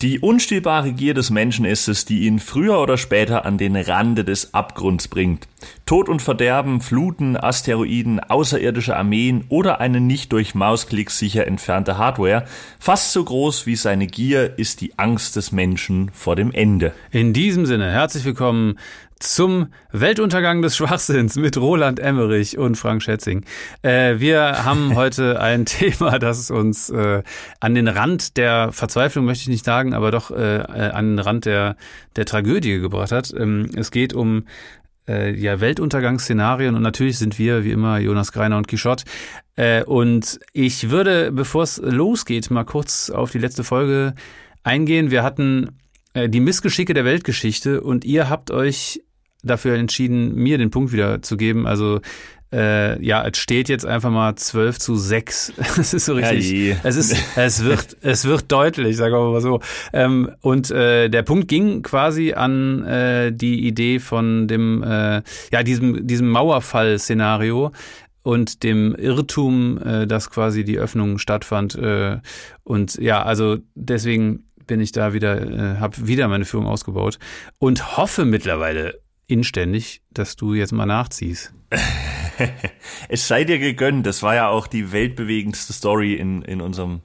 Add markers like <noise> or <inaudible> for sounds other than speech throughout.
Die unstillbare Gier des Menschen ist es, die ihn früher oder später an den Rande des Abgrunds bringt. Tod und Verderben, Fluten, Asteroiden, außerirdische Armeen oder eine nicht durch Mausklicks sicher entfernte Hardware. Fast so groß wie seine Gier ist die Angst des Menschen vor dem Ende. In diesem Sinne, herzlich willkommen zum Weltuntergang des Schwachsinns mit Roland Emmerich und Frank Schätzing. Äh, wir haben <laughs> heute ein Thema, das uns äh, an den Rand der Verzweiflung, möchte ich nicht sagen, aber doch äh, äh an den Rand der, der Tragödie gebracht hat. Ähm, es geht um äh, ja, Weltuntergangsszenarien und natürlich sind wir, wie immer, Jonas Greiner und Quichotte. Äh, und ich würde, bevor es losgeht, mal kurz auf die letzte Folge eingehen. Wir hatten die Missgeschicke der Weltgeschichte und ihr habt euch dafür entschieden, mir den Punkt wieder zu geben. Also äh, ja, es steht jetzt einfach mal 12 zu 6. <laughs> Es ist so richtig. Ja, es ist, es wird, es wird deutlich, sagen wir mal so. Ähm, und äh, der Punkt ging quasi an äh, die Idee von dem, äh, ja, diesem, diesem Mauerfall-Szenario und dem Irrtum, äh, dass quasi die Öffnung stattfand. Äh, und ja, also deswegen bin ich da wieder, äh, habe wieder meine Führung ausgebaut und hoffe mittlerweile inständig, dass du jetzt mal nachziehst. <laughs> es sei dir gegönnt. Das war ja auch die weltbewegendste Story in, in, unserem,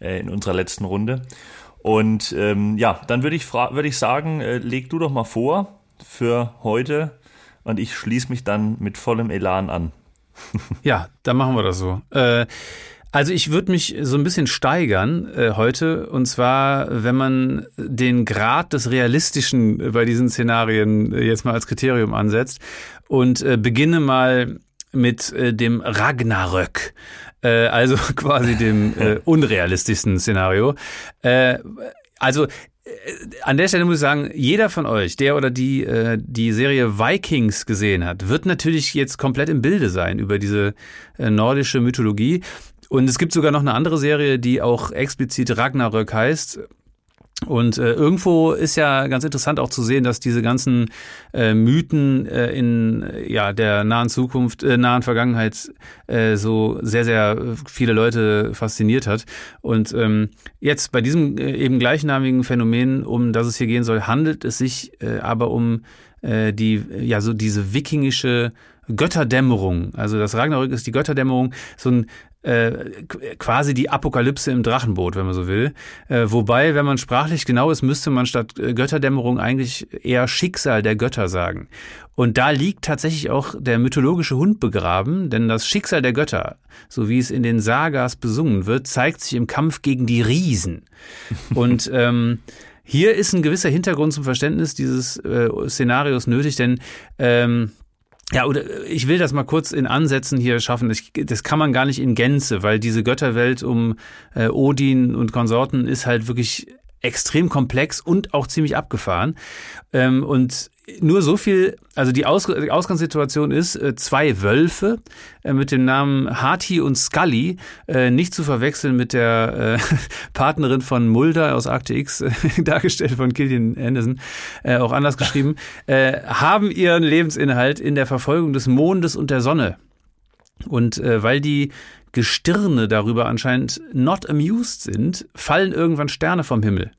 äh, in unserer letzten Runde. Und ähm, ja, dann würde ich, würd ich sagen, äh, leg du doch mal vor für heute und ich schließe mich dann mit vollem Elan an. <laughs> ja, dann machen wir das so. Äh, also ich würde mich so ein bisschen steigern äh, heute. Und zwar, wenn man den Grad des Realistischen bei diesen Szenarien äh, jetzt mal als Kriterium ansetzt und äh, beginne mal mit äh, dem Ragnarök. Äh, also <laughs> quasi dem äh, <laughs> unrealistischsten Szenario. Äh, also äh, an der Stelle muss ich sagen, jeder von euch, der oder die äh, die Serie Vikings gesehen hat, wird natürlich jetzt komplett im Bilde sein über diese äh, nordische Mythologie. Und es gibt sogar noch eine andere Serie, die auch explizit Ragnarök heißt. Und äh, irgendwo ist ja ganz interessant auch zu sehen, dass diese ganzen äh, Mythen äh, in ja der nahen Zukunft, äh, nahen Vergangenheit äh, so sehr sehr viele Leute fasziniert hat. Und ähm, jetzt bei diesem äh, eben gleichnamigen Phänomen, um das es hier gehen soll, handelt es sich äh, aber um äh, die ja so diese wikingische Götterdämmerung. Also das Ragnarök ist die Götterdämmerung, so ein äh, quasi die Apokalypse im Drachenboot, wenn man so will. Äh, wobei, wenn man sprachlich genau ist, müsste man statt äh, Götterdämmerung eigentlich eher Schicksal der Götter sagen. Und da liegt tatsächlich auch der mythologische Hund begraben, denn das Schicksal der Götter, so wie es in den Sagas besungen wird, zeigt sich im Kampf gegen die Riesen. <laughs> Und ähm, hier ist ein gewisser Hintergrund zum Verständnis dieses äh, Szenarios nötig, denn ähm, ja, oder ich will das mal kurz in Ansätzen hier schaffen. Ich, das kann man gar nicht in Gänze, weil diese Götterwelt um äh, Odin und Konsorten ist halt wirklich extrem komplex und auch ziemlich abgefahren. Ähm, und nur so viel, also die, Aus die Ausgangssituation ist, äh, zwei Wölfe äh, mit dem Namen Hati und Scully, äh, nicht zu verwechseln mit der äh, <laughs> Partnerin von Mulder aus Akte X, <laughs> dargestellt von Killian Anderson, äh, auch anders geschrieben, <laughs> haben ihren Lebensinhalt in der Verfolgung des Mondes und der Sonne. Und weil die Gestirne darüber anscheinend not amused sind, fallen irgendwann Sterne vom Himmel.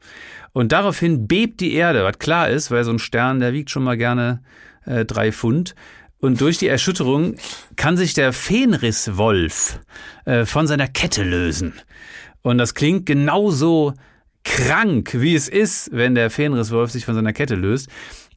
Und daraufhin bebt die Erde, was klar ist, weil so ein Stern, der wiegt schon mal gerne äh, drei Pfund. Und durch die Erschütterung kann sich der Fenriswolf äh, von seiner Kette lösen. Und das klingt genauso krank, wie es ist, wenn der Fenriswolf sich von seiner Kette löst.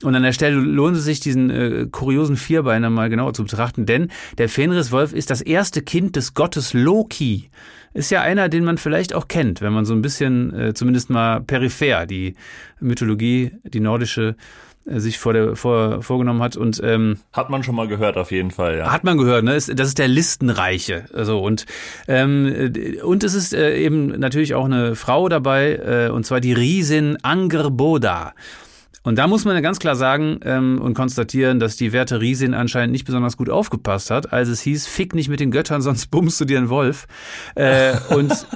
Und an der Stelle lohnt es sich, diesen äh, kuriosen Vierbeiner mal genauer zu betrachten, denn der Fenriswolf ist das erste Kind des Gottes Loki ist ja einer, den man vielleicht auch kennt, wenn man so ein bisschen, äh, zumindest mal peripher, die Mythologie, die nordische, äh, sich vor der, vor, vorgenommen hat. Und, ähm, hat man schon mal gehört, auf jeden Fall, ja. Hat man gehört, ne? Das ist der Listenreiche. Also, und, ähm, und es ist äh, eben natürlich auch eine Frau dabei, äh, und zwar die Riesin Angerboda. Und da muss man ganz klar sagen ähm, und konstatieren, dass die Werte Riesin anscheinend nicht besonders gut aufgepasst hat, als es hieß, fick nicht mit den Göttern, <laughs> sonst bummst du dir einen Wolf. Äh, und <laughs>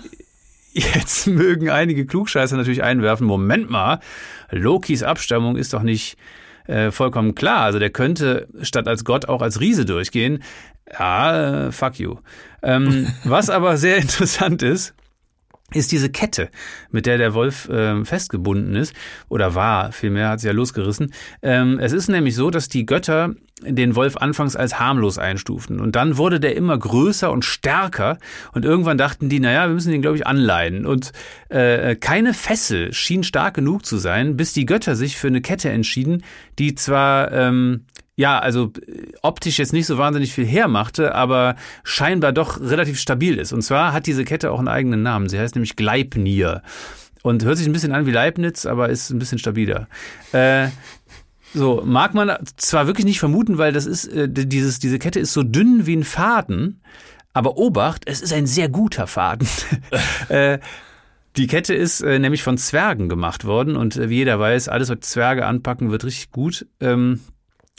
jetzt mögen einige Klugscheißer natürlich einwerfen, Moment mal, Lokis Abstammung ist doch nicht äh, vollkommen klar. Also der könnte statt als Gott auch als Riese durchgehen. Ja, äh, fuck you. Ähm, was aber sehr <laughs> interessant ist, ist diese Kette, mit der der Wolf ähm, festgebunden ist, oder war, vielmehr hat sie ja losgerissen. Ähm, es ist nämlich so, dass die Götter den Wolf anfangs als harmlos einstuften. Und dann wurde der immer größer und stärker. Und irgendwann dachten die, naja, wir müssen den, glaube ich, anleihen. Und äh, keine Fessel schien stark genug zu sein, bis die Götter sich für eine Kette entschieden, die zwar ähm, ja, also optisch jetzt nicht so wahnsinnig viel hermachte, aber scheinbar doch relativ stabil ist. Und zwar hat diese Kette auch einen eigenen Namen. Sie heißt nämlich Gleipnir. Und hört sich ein bisschen an wie Leibniz, aber ist ein bisschen stabiler. Äh, so, mag man zwar wirklich nicht vermuten, weil das ist, äh, dieses, diese Kette ist so dünn wie ein Faden, aber Obacht, es ist ein sehr guter Faden. <laughs> äh, die Kette ist äh, nämlich von Zwergen gemacht worden und äh, wie jeder weiß, alles, was Zwerge anpacken, wird richtig gut. Ähm,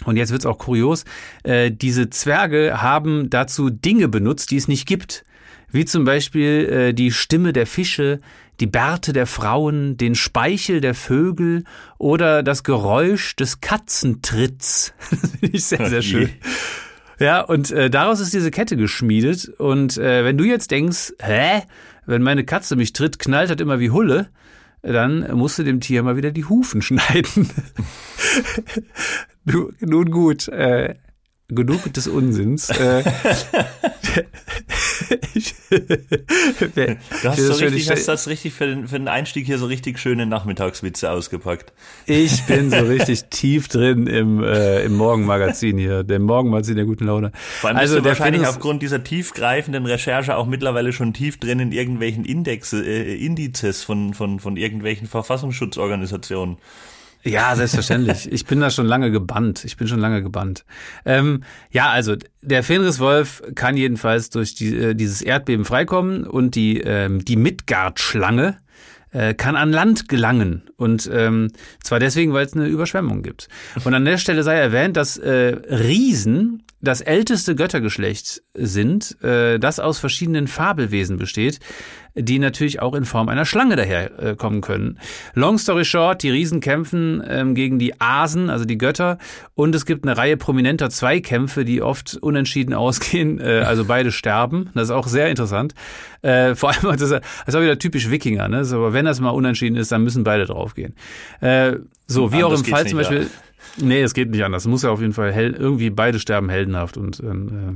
und jetzt wird's auch kurios. Äh, diese Zwerge haben dazu Dinge benutzt, die es nicht gibt. Wie zum Beispiel äh, die Stimme der Fische, die Bärte der Frauen, den Speichel der Vögel oder das Geräusch des Katzentritts. <laughs> das finde ich sehr, sehr schön. Ja, und äh, daraus ist diese Kette geschmiedet. Und äh, wenn du jetzt denkst, hä, wenn meine Katze mich tritt, knallt das immer wie Hulle, dann musst du dem Tier mal wieder die Hufen <laughs> schneiden. Nun gut, äh, genug des Unsinns. Äh, <laughs> ich, <laughs> du hast, so richtig, hast das richtig für den, für den Einstieg hier so richtig schöne Nachmittagswitze ausgepackt. Ich bin so <laughs> richtig tief drin im, äh, im Morgenmagazin hier, dem Morgenmagazin der guten Laune. Vor allem also bist du wahrscheinlich aufgrund dieser tiefgreifenden Recherche auch mittlerweile schon tief drin in irgendwelchen Indexe, äh, Indizes von, von, von irgendwelchen Verfassungsschutzorganisationen. Ja, selbstverständlich. <laughs> Ich bin da schon lange gebannt. Ich bin schon lange gebannt. Ähm, ja, also der Fenriswolf kann jedenfalls durch die, äh, dieses Erdbeben freikommen und die, ähm, die Midgard-Schlange äh, kann an Land gelangen. Und ähm, zwar deswegen, weil es eine Überschwemmung gibt. Und an der Stelle sei erwähnt, dass äh, Riesen das älteste Göttergeschlecht sind, äh, das aus verschiedenen Fabelwesen besteht die natürlich auch in Form einer Schlange daherkommen äh, können. Long story short, die Riesen kämpfen ähm, gegen die Asen, also die Götter, und es gibt eine Reihe prominenter Zweikämpfe, die oft unentschieden <laughs> ausgehen, äh, also beide sterben. Das ist auch sehr interessant. Äh, vor allem, das ist, das ist auch wieder typisch Wikinger, ne? Aber wenn das mal unentschieden ist, dann müssen beide draufgehen. Äh, so, wie auch im Fall zum Beispiel. Ja. Nee, es geht nicht anders. Es muss ja auf jeden Fall hell, irgendwie beide sterben heldenhaft und äh,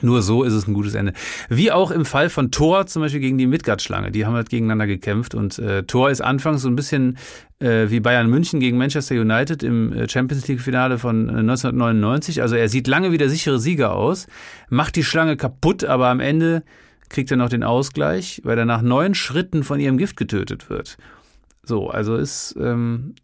nur so ist es ein gutes Ende. Wie auch im Fall von Thor zum Beispiel gegen die Midgard-Schlange. Die haben halt gegeneinander gekämpft und äh, Thor ist anfangs so ein bisschen äh, wie Bayern München gegen Manchester United im äh, Champions League-Finale von 1999. Äh, also er sieht lange wie der sichere Sieger aus, macht die Schlange kaputt, aber am Ende kriegt er noch den Ausgleich, weil er nach neun Schritten von ihrem Gift getötet wird. So, also ist ähm,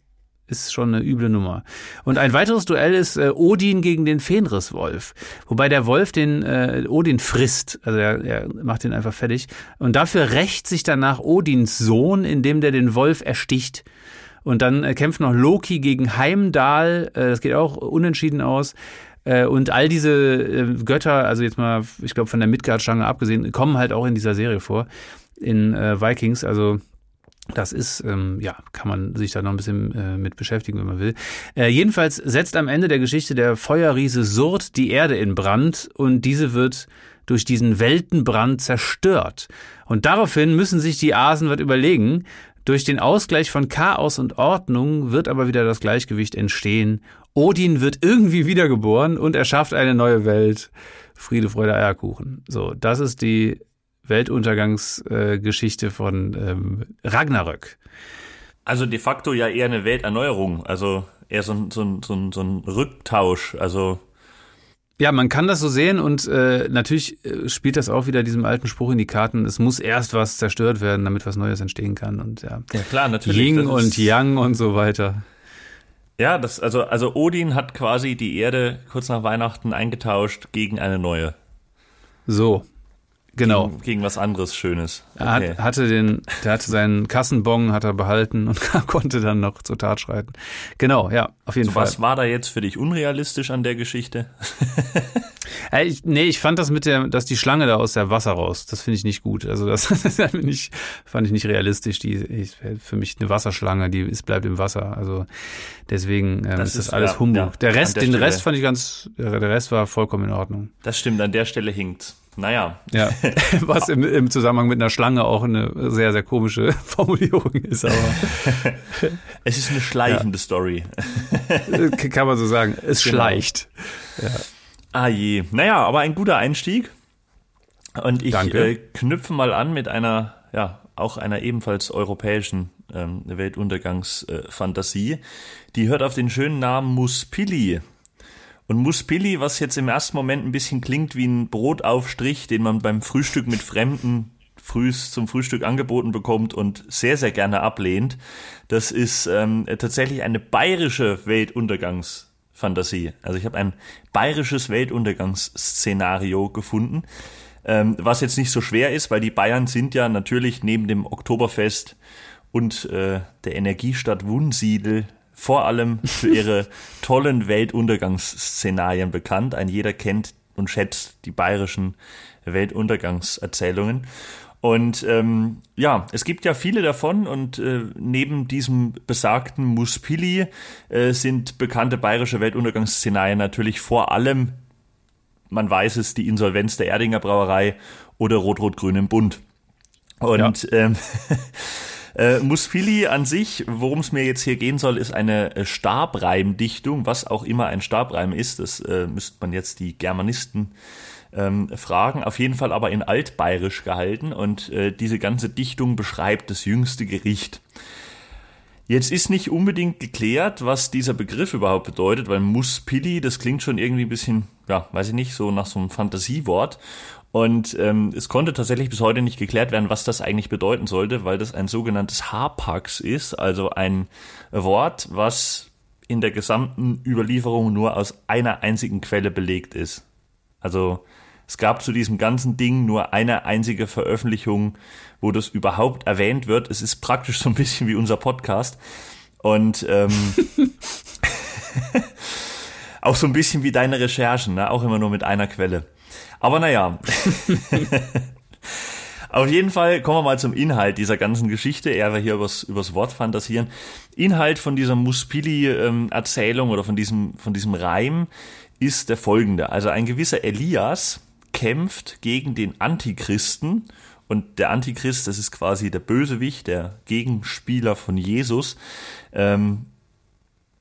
ist schon eine üble Nummer. Und ein weiteres Duell ist äh, Odin gegen den Fenriswolf. Wobei der Wolf den äh, Odin frisst. Also er, er macht ihn einfach fertig. Und dafür rächt sich danach Odins Sohn, indem der den Wolf ersticht. Und dann äh, kämpft noch Loki gegen Heimdall. Äh, das geht auch unentschieden aus. Äh, und all diese äh, Götter, also jetzt mal, ich glaube von der Midgard-Schlange abgesehen, kommen halt auch in dieser Serie vor. In äh, Vikings. Also das ist, ähm, ja, kann man sich da noch ein bisschen äh, mit beschäftigen, wenn man will. Äh, jedenfalls setzt am Ende der Geschichte der Feuerriese Surt die Erde in Brand und diese wird durch diesen Weltenbrand zerstört. Und daraufhin müssen sich die Asen was überlegen. Durch den Ausgleich von Chaos und Ordnung wird aber wieder das Gleichgewicht entstehen. Odin wird irgendwie wiedergeboren und erschafft eine neue Welt. Friede, Freude, Eierkuchen. So, das ist die Weltuntergangsgeschichte äh, von ähm, Ragnarök. Also de facto ja eher eine Welterneuerung, also eher so ein, so ein, so ein, so ein Rücktausch, also ja, man kann das so sehen und äh, natürlich äh, spielt das auch wieder diesem alten Spruch in die Karten, es muss erst was zerstört werden, damit was Neues entstehen kann und ja. Ja klar, natürlich. Ying und Yang und so weiter. Ja, das, also, also Odin hat quasi die Erde kurz nach Weihnachten eingetauscht gegen eine neue. So, Genau. Gegen, gegen was anderes Schönes. Okay. Er hat, hatte den, der hatte seinen Kassenbon, hat er behalten und <laughs> konnte dann noch zur Tat schreiten. Genau, ja, auf jeden so, Fall. Was war da jetzt für dich unrealistisch an der Geschichte? <laughs> äh, ich, nee, ich fand das mit der, dass die Schlange da aus der Wasser raus, das finde ich nicht gut. Also das, <laughs> das ich, fand ich nicht realistisch. Die ist für mich eine Wasserschlange, die ist, bleibt im Wasser. Also deswegen ähm, das ist das alles ja, Humbug. Ja, der Rest, der den Stelle. Rest fand ich ganz, der Rest war vollkommen in Ordnung. Das stimmt, an der Stelle hinkt. Naja. Ja, <laughs> was im, im Zusammenhang mit einer Schlange auch eine sehr, sehr komische <laughs> Formulierung ist, aber. es ist eine schleichende ja. Story. Kann man so sagen. Es genau. schleicht. Ja. Ah je. Naja, aber ein guter Einstieg. Und ich äh, knüpfe mal an mit einer, ja, auch einer ebenfalls europäischen ähm, Weltuntergangsfantasie. Die hört auf den schönen Namen Muspili. Und Muspili, was jetzt im ersten Moment ein bisschen klingt wie ein Brotaufstrich, den man beim Frühstück mit Fremden frühs zum Frühstück angeboten bekommt und sehr, sehr gerne ablehnt, das ist ähm, tatsächlich eine bayerische Weltuntergangsfantasie. Also ich habe ein bayerisches Weltuntergangsszenario gefunden, ähm, was jetzt nicht so schwer ist, weil die Bayern sind ja natürlich neben dem Oktoberfest und äh, der Energiestadt Wunsiedel vor allem für ihre <laughs> tollen Weltuntergangsszenarien bekannt. Ein jeder kennt und schätzt die bayerischen Weltuntergangserzählungen. Und ähm, ja, es gibt ja viele davon und äh, neben diesem besagten Muspili äh, sind bekannte bayerische Weltuntergangsszenarien natürlich vor allem, man weiß es, die Insolvenz der Erdinger Brauerei oder Rot-Rot-Grün im Bund. Und ja. ähm, <laughs> Äh, Muspili an sich, worum es mir jetzt hier gehen soll, ist eine äh, Stabreimdichtung, was auch immer ein Stabreim ist. Das äh, müsste man jetzt die Germanisten ähm, fragen. Auf jeden Fall aber in altbayerisch gehalten und äh, diese ganze Dichtung beschreibt das jüngste Gericht. Jetzt ist nicht unbedingt geklärt, was dieser Begriff überhaupt bedeutet, weil Muspili, das klingt schon irgendwie ein bisschen, ja, weiß ich nicht, so nach so einem Fantasiewort. Und ähm, es konnte tatsächlich bis heute nicht geklärt werden, was das eigentlich bedeuten sollte, weil das ein sogenanntes Hapax ist, also ein Wort, was in der gesamten Überlieferung nur aus einer einzigen Quelle belegt ist. Also es gab zu diesem ganzen Ding nur eine einzige Veröffentlichung, wo das überhaupt erwähnt wird. Es ist praktisch so ein bisschen wie unser Podcast. Und ähm, <laughs> <laughs> auch so ein bisschen wie deine Recherchen, ne? auch immer nur mit einer Quelle. Aber naja. <laughs> Auf jeden Fall kommen wir mal zum Inhalt dieser ganzen Geschichte, eher wir hier übers, übers Wort fantasieren. Inhalt von dieser Muspili-Erzählung oder von diesem, von diesem Reim ist der folgende. Also ein gewisser Elias kämpft gegen den Antichristen und der Antichrist, das ist quasi der Bösewicht, der Gegenspieler von Jesus. Ähm,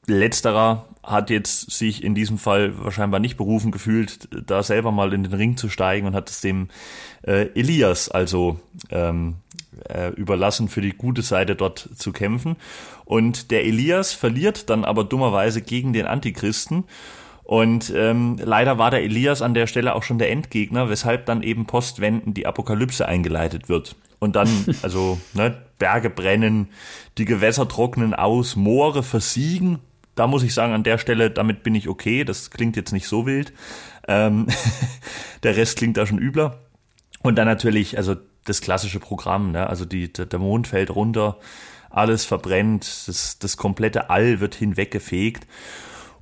letzterer hat jetzt sich in diesem Fall wahrscheinlich nicht berufen gefühlt, da selber mal in den Ring zu steigen und hat es dem äh, Elias also ähm, äh, überlassen, für die gute Seite dort zu kämpfen. Und der Elias verliert dann aber dummerweise gegen den Antichristen. Und ähm, leider war der Elias an der Stelle auch schon der Endgegner, weshalb dann eben postwendend die Apokalypse eingeleitet wird. Und dann, <laughs> also, ne, Berge brennen, die Gewässer trocknen aus, Moore versiegen da muss ich sagen, an der Stelle, damit bin ich okay. Das klingt jetzt nicht so wild. Ähm, <laughs> der Rest klingt da schon übler. Und dann natürlich, also das klassische Programm, ne? also die, der Mond fällt runter, alles verbrennt, das, das komplette All wird hinweggefegt.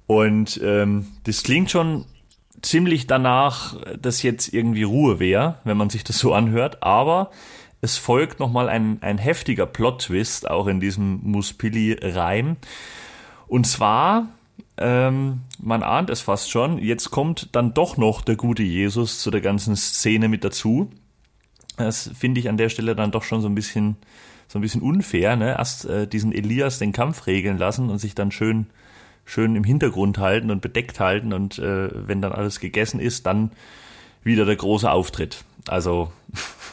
Und ähm, das klingt schon ziemlich danach, dass jetzt irgendwie Ruhe wäre, wenn man sich das so anhört. Aber es folgt nochmal ein, ein heftiger Plot-Twist, auch in diesem Muspili-Reim. Und zwar, ähm, man ahnt es fast schon, jetzt kommt dann doch noch der gute Jesus zu der ganzen Szene mit dazu. Das finde ich an der Stelle dann doch schon so ein bisschen, so ein bisschen unfair, ne? Erst äh, diesen Elias den Kampf regeln lassen und sich dann schön, schön im Hintergrund halten und bedeckt halten und äh, wenn dann alles gegessen ist, dann wieder der große Auftritt. Also <laughs>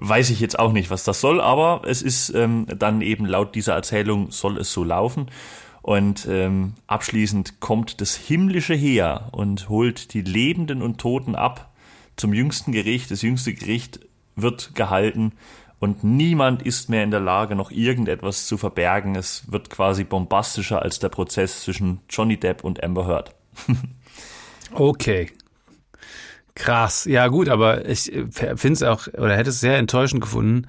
weiß ich jetzt auch nicht, was das soll, aber es ist ähm, dann eben laut dieser Erzählung soll es so laufen. Und ähm, abschließend kommt das himmlische Heer und holt die Lebenden und Toten ab zum jüngsten Gericht. Das jüngste Gericht wird gehalten und niemand ist mehr in der Lage, noch irgendetwas zu verbergen. Es wird quasi bombastischer als der Prozess zwischen Johnny Depp und Amber Heard. <laughs> okay. Krass. Ja, gut, aber ich äh, finde es auch, oder hätte es sehr enttäuschend gefunden,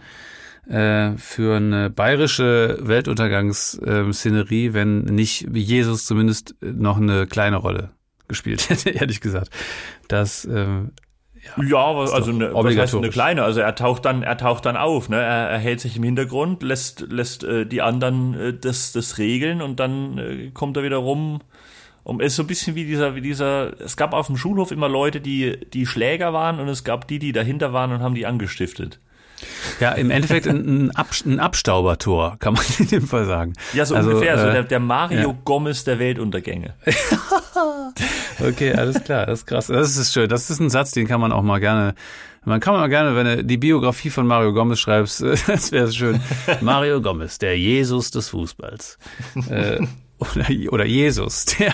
äh, für eine bayerische Weltuntergangsszenerie, wenn nicht Jesus zumindest noch eine kleine Rolle gespielt <laughs> hätte, ehrlich gesagt. Das ähm, ja, ja also eine, was heißt eine kleine? Also er taucht dann, er taucht dann auf, ne? Er, er hält sich im Hintergrund, lässt, lässt äh, die anderen äh, das, das regeln und dann äh, kommt er wieder rum Um es so ein bisschen wie dieser, wie dieser, es gab auf dem Schulhof immer Leute, die, die Schläger waren und es gab die, die dahinter waren und haben die angestiftet. Ja, im Endeffekt ein, Ab ein Abstaubertor, kann man <laughs> in dem Fall sagen. Ja, so also, ungefähr, äh, so der, der Mario ja. Gomez der Weltuntergänge. <laughs> okay, alles klar, das ist krass. Das ist schön. Das ist ein Satz, den kann man auch mal gerne man kann mal gerne, wenn du die Biografie von Mario Gomez schreibst, <laughs> das wäre schön. Mario Gomez, der Jesus des Fußballs. äh, oder, oder Jesus, <laughs> der,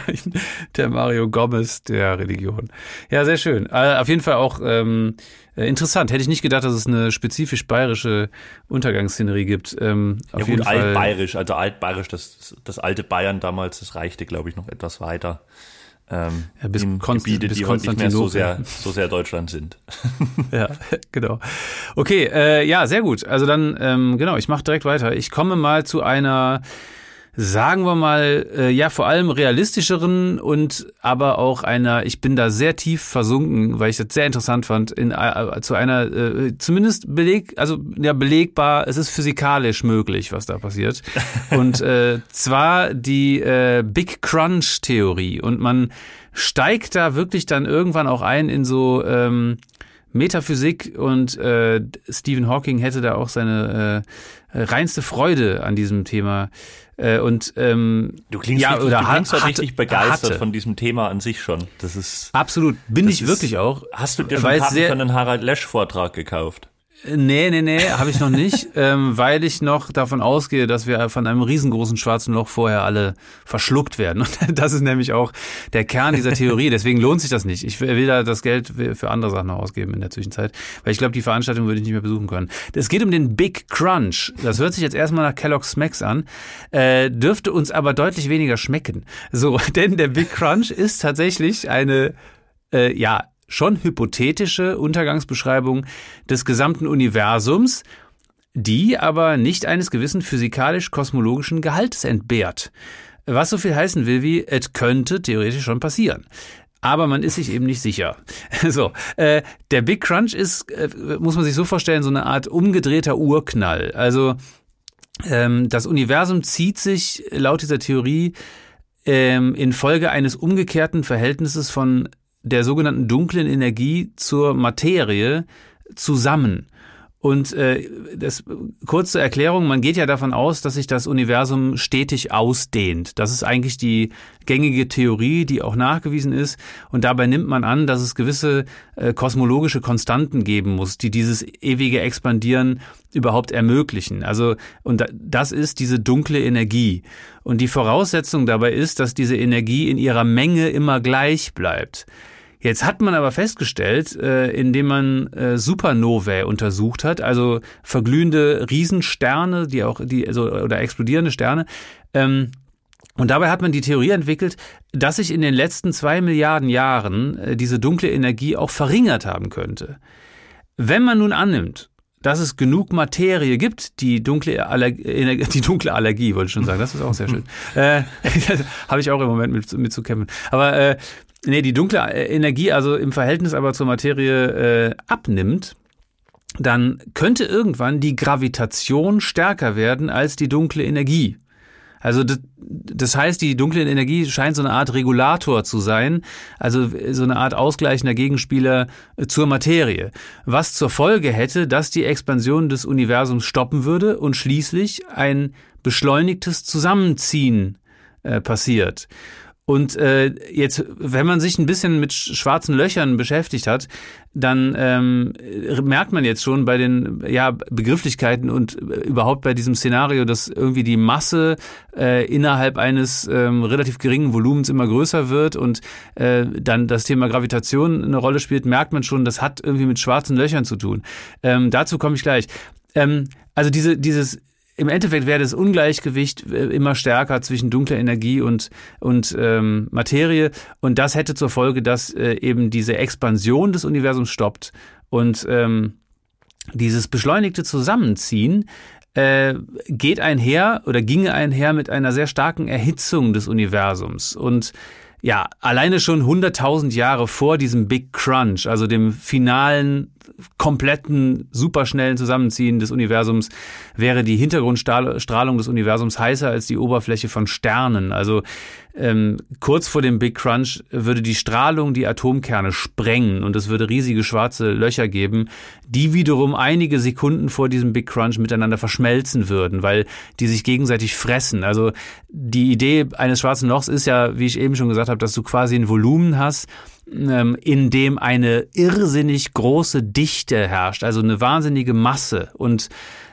der Mario Gomez der Religion. Ja, sehr schön. Äh, auf jeden Fall auch ähm, äh, interessant. Hätte ich nicht gedacht, dass es eine spezifisch bayerische Untergangsszenerie gibt. Ähm, auf ja gut, jeden Fall. altbayerisch, also altbayerisch, das, das alte Bayern damals, das reichte, glaube ich, noch etwas weiter ähm, ja, bis in Konst Gebiete, bis die heute nicht mehr so sehr, so sehr Deutschland sind. <laughs> ja, genau. Okay, äh, ja, sehr gut. Also dann, ähm, genau, ich mache direkt weiter. Ich komme mal zu einer sagen wir mal, äh, ja, vor allem realistischeren und aber auch einer, ich bin da sehr tief versunken, weil ich das sehr interessant fand, in, äh, zu einer, äh, zumindest beleg, also ja, belegbar, es ist physikalisch möglich, was da passiert. <laughs> Und äh, zwar die äh, Big Crunch-Theorie. Und man steigt da wirklich dann irgendwann auch ein in so ähm, Metaphysik und äh, Stephen Hawking hätte da auch seine äh, reinste Freude an diesem Thema äh, und ähm, du klingst, ja, richtig, oder du klingst hat, richtig begeistert hatte. von diesem Thema an sich schon. Das ist absolut. Bin ich ist, wirklich auch. Hast du dir schon Karten für einen Harald Lesch Vortrag gekauft? Nee, nee, nee, habe ich noch nicht, <laughs> ähm, weil ich noch davon ausgehe, dass wir von einem riesengroßen schwarzen Loch vorher alle verschluckt werden. Und <laughs> das ist nämlich auch der Kern dieser Theorie. <laughs> Deswegen lohnt sich das nicht. Ich will da das Geld für andere Sachen ausgeben in der Zwischenzeit, weil ich glaube, die Veranstaltung würde ich nicht mehr besuchen können. Es geht um den Big Crunch. Das hört sich jetzt erstmal nach Kellogg's Smacks an, äh, dürfte uns aber deutlich weniger schmecken. So, denn der Big Crunch ist tatsächlich eine äh, ja, schon hypothetische Untergangsbeschreibung des gesamten Universums, die aber nicht eines gewissen physikalisch-kosmologischen Gehalts entbehrt. Was so viel heißen will wie, es könnte theoretisch schon passieren. Aber man ist sich eben nicht sicher. <laughs> So, äh, der Big Crunch ist, äh, muss man sich so vorstellen, so eine Art umgedrehter Urknall. Also ähm, das Universum zieht sich laut dieser Theorie ähm, infolge eines umgekehrten Verhältnisses von der sogenannten dunklen Energie zur Materie zusammen. Und äh, das kurze Erklärung, man geht ja davon aus, dass sich das Universum stetig ausdehnt. Das ist eigentlich die gängige Theorie, die auch nachgewiesen ist. Und dabei nimmt man an, dass es gewisse äh, kosmologische Konstanten geben muss, die dieses ewige Expandieren überhaupt ermöglichen. Also, und das ist diese dunkle Energie. Und die Voraussetzung dabei ist, dass diese Energie in ihrer Menge immer gleich bleibt. Jetzt hat man aber festgestellt, äh, indem man äh, Supernovae untersucht hat, also verglühende Riesensterne, die auch die also, oder explodierende Sterne. Ähm, und dabei hat man die Theorie entwickelt, dass sich in den letzten zwei Milliarden Jahren äh, diese dunkle Energie auch verringert haben könnte. Wenn man nun annimmt, dass es genug Materie gibt, die dunkle Allergie, die dunkle Allergie, wollte ich schon sagen, das ist auch sehr schön. <laughs> äh, <laughs> Habe ich auch im Moment mit, mit zu kämpfen. Aber äh, nee, die dunkle Energie also im Verhältnis aber zur Materie äh, abnimmt, dann könnte irgendwann die Gravitation stärker werden als die dunkle Energie. Also das, das heißt, die dunkle Energie scheint so eine Art Regulator zu sein, also so eine Art ausgleichender Gegenspieler äh, zur Materie, was zur Folge hätte, dass die Expansion des Universums stoppen würde und schließlich ein beschleunigtes Zusammenziehen äh, passiert. Und äh, jetzt, wenn man sich ein bisschen mit schwarzen Löchern beschäftigt hat, dann ähm, merkt man jetzt schon bei den ja, Begrifflichkeiten und äh, überhaupt bei diesem Szenario, dass irgendwie die Masse äh, innerhalb eines ähm, relativ geringen Volumens immer größer wird und äh, dann das Thema Gravitation eine Rolle spielt, merkt man schon, das hat irgendwie mit schwarzen Löchern zu tun. Ähm, dazu komme ich gleich. Ähm, also diese, dieses im Endeffekt wäre das Ungleichgewicht äh, immer stärker zwischen dunkler Energie und, und ähm, Materie. Und das hätte zur Folge, dass äh, eben diese Expansion des Universums stoppt und ähm, dieses beschleunigte Zusammenziehen äh, geht einher oder ginge einher mit einer sehr starken Erhitzung des Universums. Und ja, alleine schon 100.000 Jahre vor diesem Big Crunch, also dem finalen kompletten, superschnellen Zusammenziehen des Universums wäre die Hintergrundstrahlung des Universums heißer als die Oberfläche von Sternen. Also ähm, kurz vor dem Big Crunch würde die Strahlung die Atomkerne sprengen und es würde riesige schwarze Löcher geben, die wiederum einige Sekunden vor diesem Big Crunch miteinander verschmelzen würden, weil die sich gegenseitig fressen. Also die Idee eines schwarzen Lochs ist ja, wie ich eben schon gesagt habe, dass du quasi ein Volumen hast, in dem eine irrsinnig große Dichte herrscht, also eine wahnsinnige Masse und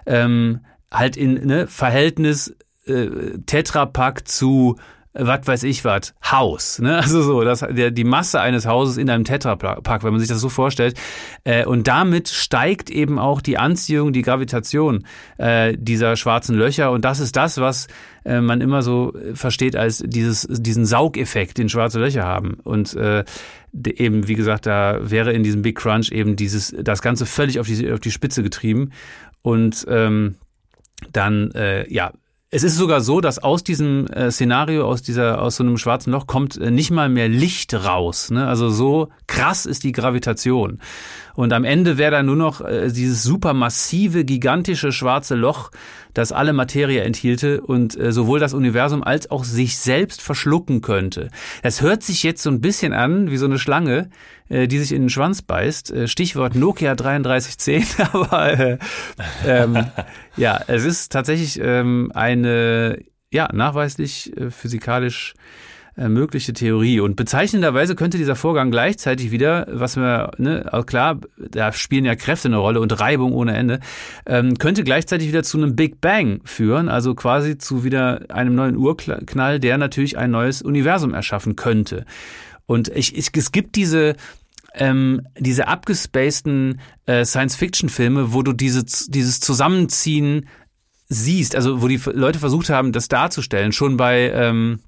ähm, halt in ne, Verhältnis äh, Tetrapack zu was weiß ich was, Haus. Ne? <laughs> Also so, das, der, die Masse eines Hauses in einem Tetrapack, wenn man sich das so vorstellt. Äh, und damit steigt eben auch die Anziehung, die Gravitation äh, dieser schwarzen Löcher. Und das ist das, was äh, man immer so versteht als dieses, diesen Saugeffekt, den schwarze Löcher haben. Und äh, eben, wie gesagt, da wäre in diesem Big Crunch eben dieses, das Ganze völlig auf die, auf die Spitze getrieben. Und ähm, dann, äh, ja, es ist sogar so, dass aus diesem äh, Szenario, aus dieser, aus so einem schwarzen Loch kommt äh, nicht mal mehr Licht raus. Ne? Also so krass ist die Gravitation. Und am Ende wäre da nur noch äh, dieses supermassive, gigantische schwarze Loch, das alle Materie enthielte und äh, sowohl das Universum als auch sich selbst verschlucken könnte. Es hört sich jetzt so ein bisschen an wie so eine Schlange, äh, die sich in den Schwanz beißt. Äh, Stichwort Nokia 3310, <laughs> aber äh, ähm, ja, es ist tatsächlich ähm, eine ja nachweislich äh, physikalisch mögliche Theorie. Und bezeichnenderweise könnte dieser Vorgang gleichzeitig wieder, was wir, ne, klar, da spielen ja Kräfte eine Rolle und Reibung ohne Ende, ähm, könnte gleichzeitig wieder zu einem Big Bang führen, also quasi zu wieder einem neuen Urknall, der natürlich ein neues Universum erschaffen könnte. Und ich, ich, es gibt diese, ähm, diese abgespaceden äh, Science-Fiction-Filme, wo du diese, dieses Zusammenziehen siehst, also wo die Leute versucht haben, das darzustellen, schon bei ähm,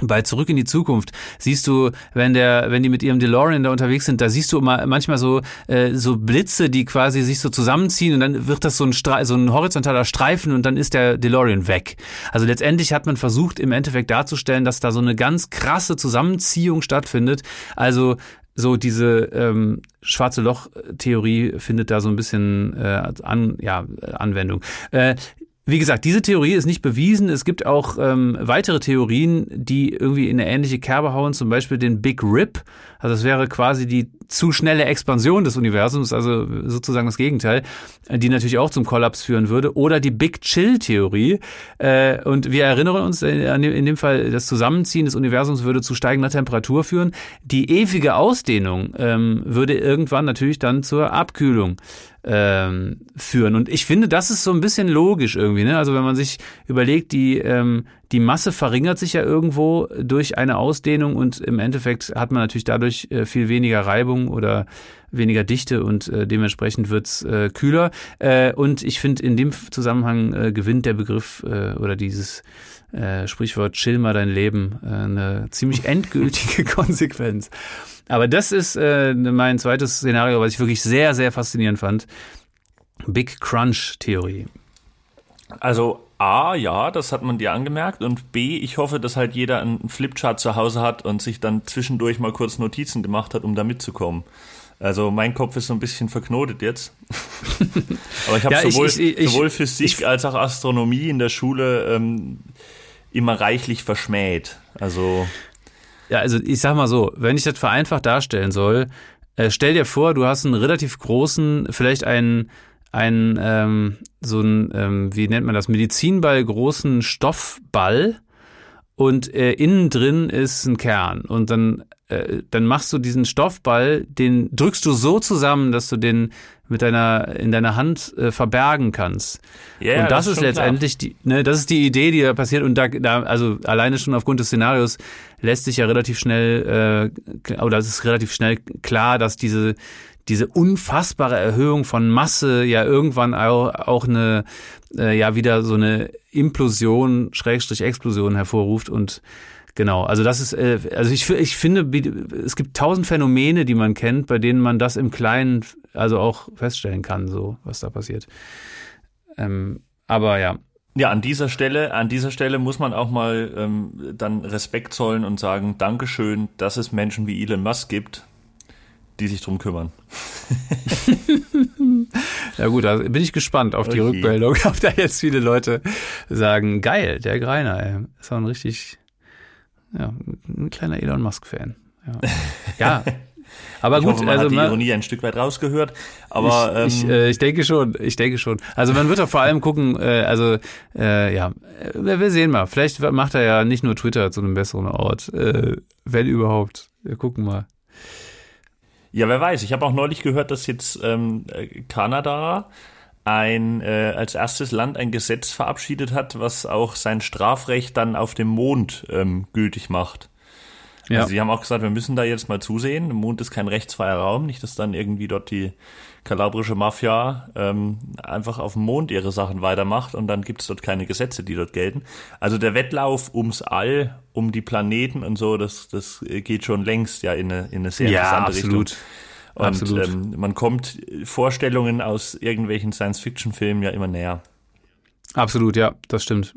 bei Zurück in die Zukunft siehst du, wenn der, wenn die mit ihrem DeLorean da unterwegs sind, da siehst du immer manchmal so äh, so Blitze, die quasi sich so zusammenziehen und dann wird das so ein Stre so ein horizontaler Streifen und dann ist der DeLorean weg. Also letztendlich hat man versucht im Endeffekt darzustellen, dass da so eine ganz krasse Zusammenziehung stattfindet. Also so diese ähm, schwarze Loch-Theorie findet da so ein bisschen äh, an, ja, Anwendung. Äh, wie gesagt, diese Theorie ist nicht bewiesen. Es gibt auch ähm, weitere Theorien, die irgendwie in eine ähnliche Kerbe hauen, zum Beispiel den Big Rip. Also es wäre quasi die zu schnelle Expansion des Universums, also sozusagen das Gegenteil, die natürlich auch zum Kollaps führen würde. Oder die Big Chill-Theorie. Äh, und wir erinnern uns in dem Fall, das Zusammenziehen des Universums würde zu steigender Temperatur führen. Die ewige Ausdehnung ähm, würde irgendwann natürlich dann zur Abkühlung ähm, führen. Und ich finde, das ist so ein bisschen logisch irgendwie. Ne? Also wenn man sich überlegt, die, ähm, die Masse verringert sich ja irgendwo durch eine Ausdehnung und im Endeffekt hat man natürlich dadurch äh, viel weniger Reibung oder weniger Dichte und äh, dementsprechend wird's äh, kühler. Und ich finde, in dem Zusammenhang gewinnt der Begriff oder dieses Sprichwort chill mal dein Leben eine ziemlich <laughs> endgültige Konsequenz. Aber das ist mein zweites Szenario, was ich wirklich sehr, sehr faszinierend fand. Big Crunch-Theorie. Also A, ja, das hat man dir angemerkt. Und B, ich hoffe, dass halt jeder einen Flipchart zu Hause hat und sich dann zwischendurch mal kurz Notizen gemacht hat, um da mitzukommen. Also mein Kopf ist so ein bisschen verknotet jetzt. <laughs> Aber ich habe ja, sowohl, ich, ich, sowohl Physik als auch Astronomie in der Schule ähm, immer reichlich verschmäht. Also ja, also ich sag mal so, wenn ich das vereinfacht darstellen soll, äh, stell dir vor, du hast einen relativ großen, vielleicht einen, einen ähm, so einen, ähm, wie nennt man das, Medizinball großen Stoffball und äh, innen drin ist ein Kern und dann äh, dann machst du diesen Stoffball, den drückst du so zusammen, dass du den mit deiner in deiner Hand äh, verbergen kannst. Yeah, und das, das ist, letztendlich klar. die, ne, das ist die Idee, die da passiert. Und da, da, also alleine schon aufgrund des Szenarios lässt sich ja relativ schnell, äh, oder es ist relativ schnell klar, dass diese diese unfassbare Erhöhung von Masse ja irgendwann auch, auch eine, äh, ja wieder so eine Implosion, Schrägstrich Explosion hervorruft und Genau, also das ist, äh, also ich, ich finde, es gibt tausend Phänomene, die man kennt, bei denen man das im Kleinen also auch feststellen kann, so was da passiert. Ähm, aber ja. Ja, an dieser Stelle, an dieser Stelle muss man auch mal ähm, dann Respekt zollen und sagen, Dankeschön, dass es Menschen wie Elon Musk gibt, die sich drum kümmern. <laughs> ja gut, da bin ich gespannt auf die okay. Rückmeldung, <laughs> ob da jetzt viele Leute sagen, geil, der Greiner, ey. ist auch ein richtig, ja, ein kleiner Elon Musk-Fan. Ja. <laughs> ja. Aber ich gut, hoffe, man also hat die Ironie ein Stück weit rausgehört. Aber ich, ähm, ich, äh, ich denke schon, ich denke schon. Also man wird doch vor allem gucken, äh, also äh, ja, wir, wir sehen mal. Vielleicht macht er ja nicht nur Twitter zu einem besseren Ort, äh, wenn überhaupt. Wir gucken mal. Ja, wer weiß. Ich habe auch neulich gehört, dass jetzt ähm, Kanada ein äh, als erstes Land ein Gesetz verabschiedet hat, was auch sein Strafrecht dann auf dem Mond ähm, gültig macht. Ja. Also sie haben auch gesagt, wir müssen da jetzt mal zusehen. Der Mond ist kein rechtsfreier Raum, nicht, dass dann irgendwie dort die kalabrische Mafia ähm, einfach auf dem Mond ihre Sachen weitermacht und dann gibt es dort keine Gesetze, die dort gelten. Also der Wettlauf ums All, um die Planeten und so, das, das geht schon längst ja in eine, in eine sehr ja, interessante absolut. Richtung. Und absolut. Ähm, man kommt Vorstellungen aus irgendwelchen Science-Fiction-Filmen ja immer näher. Absolut, ja, das stimmt.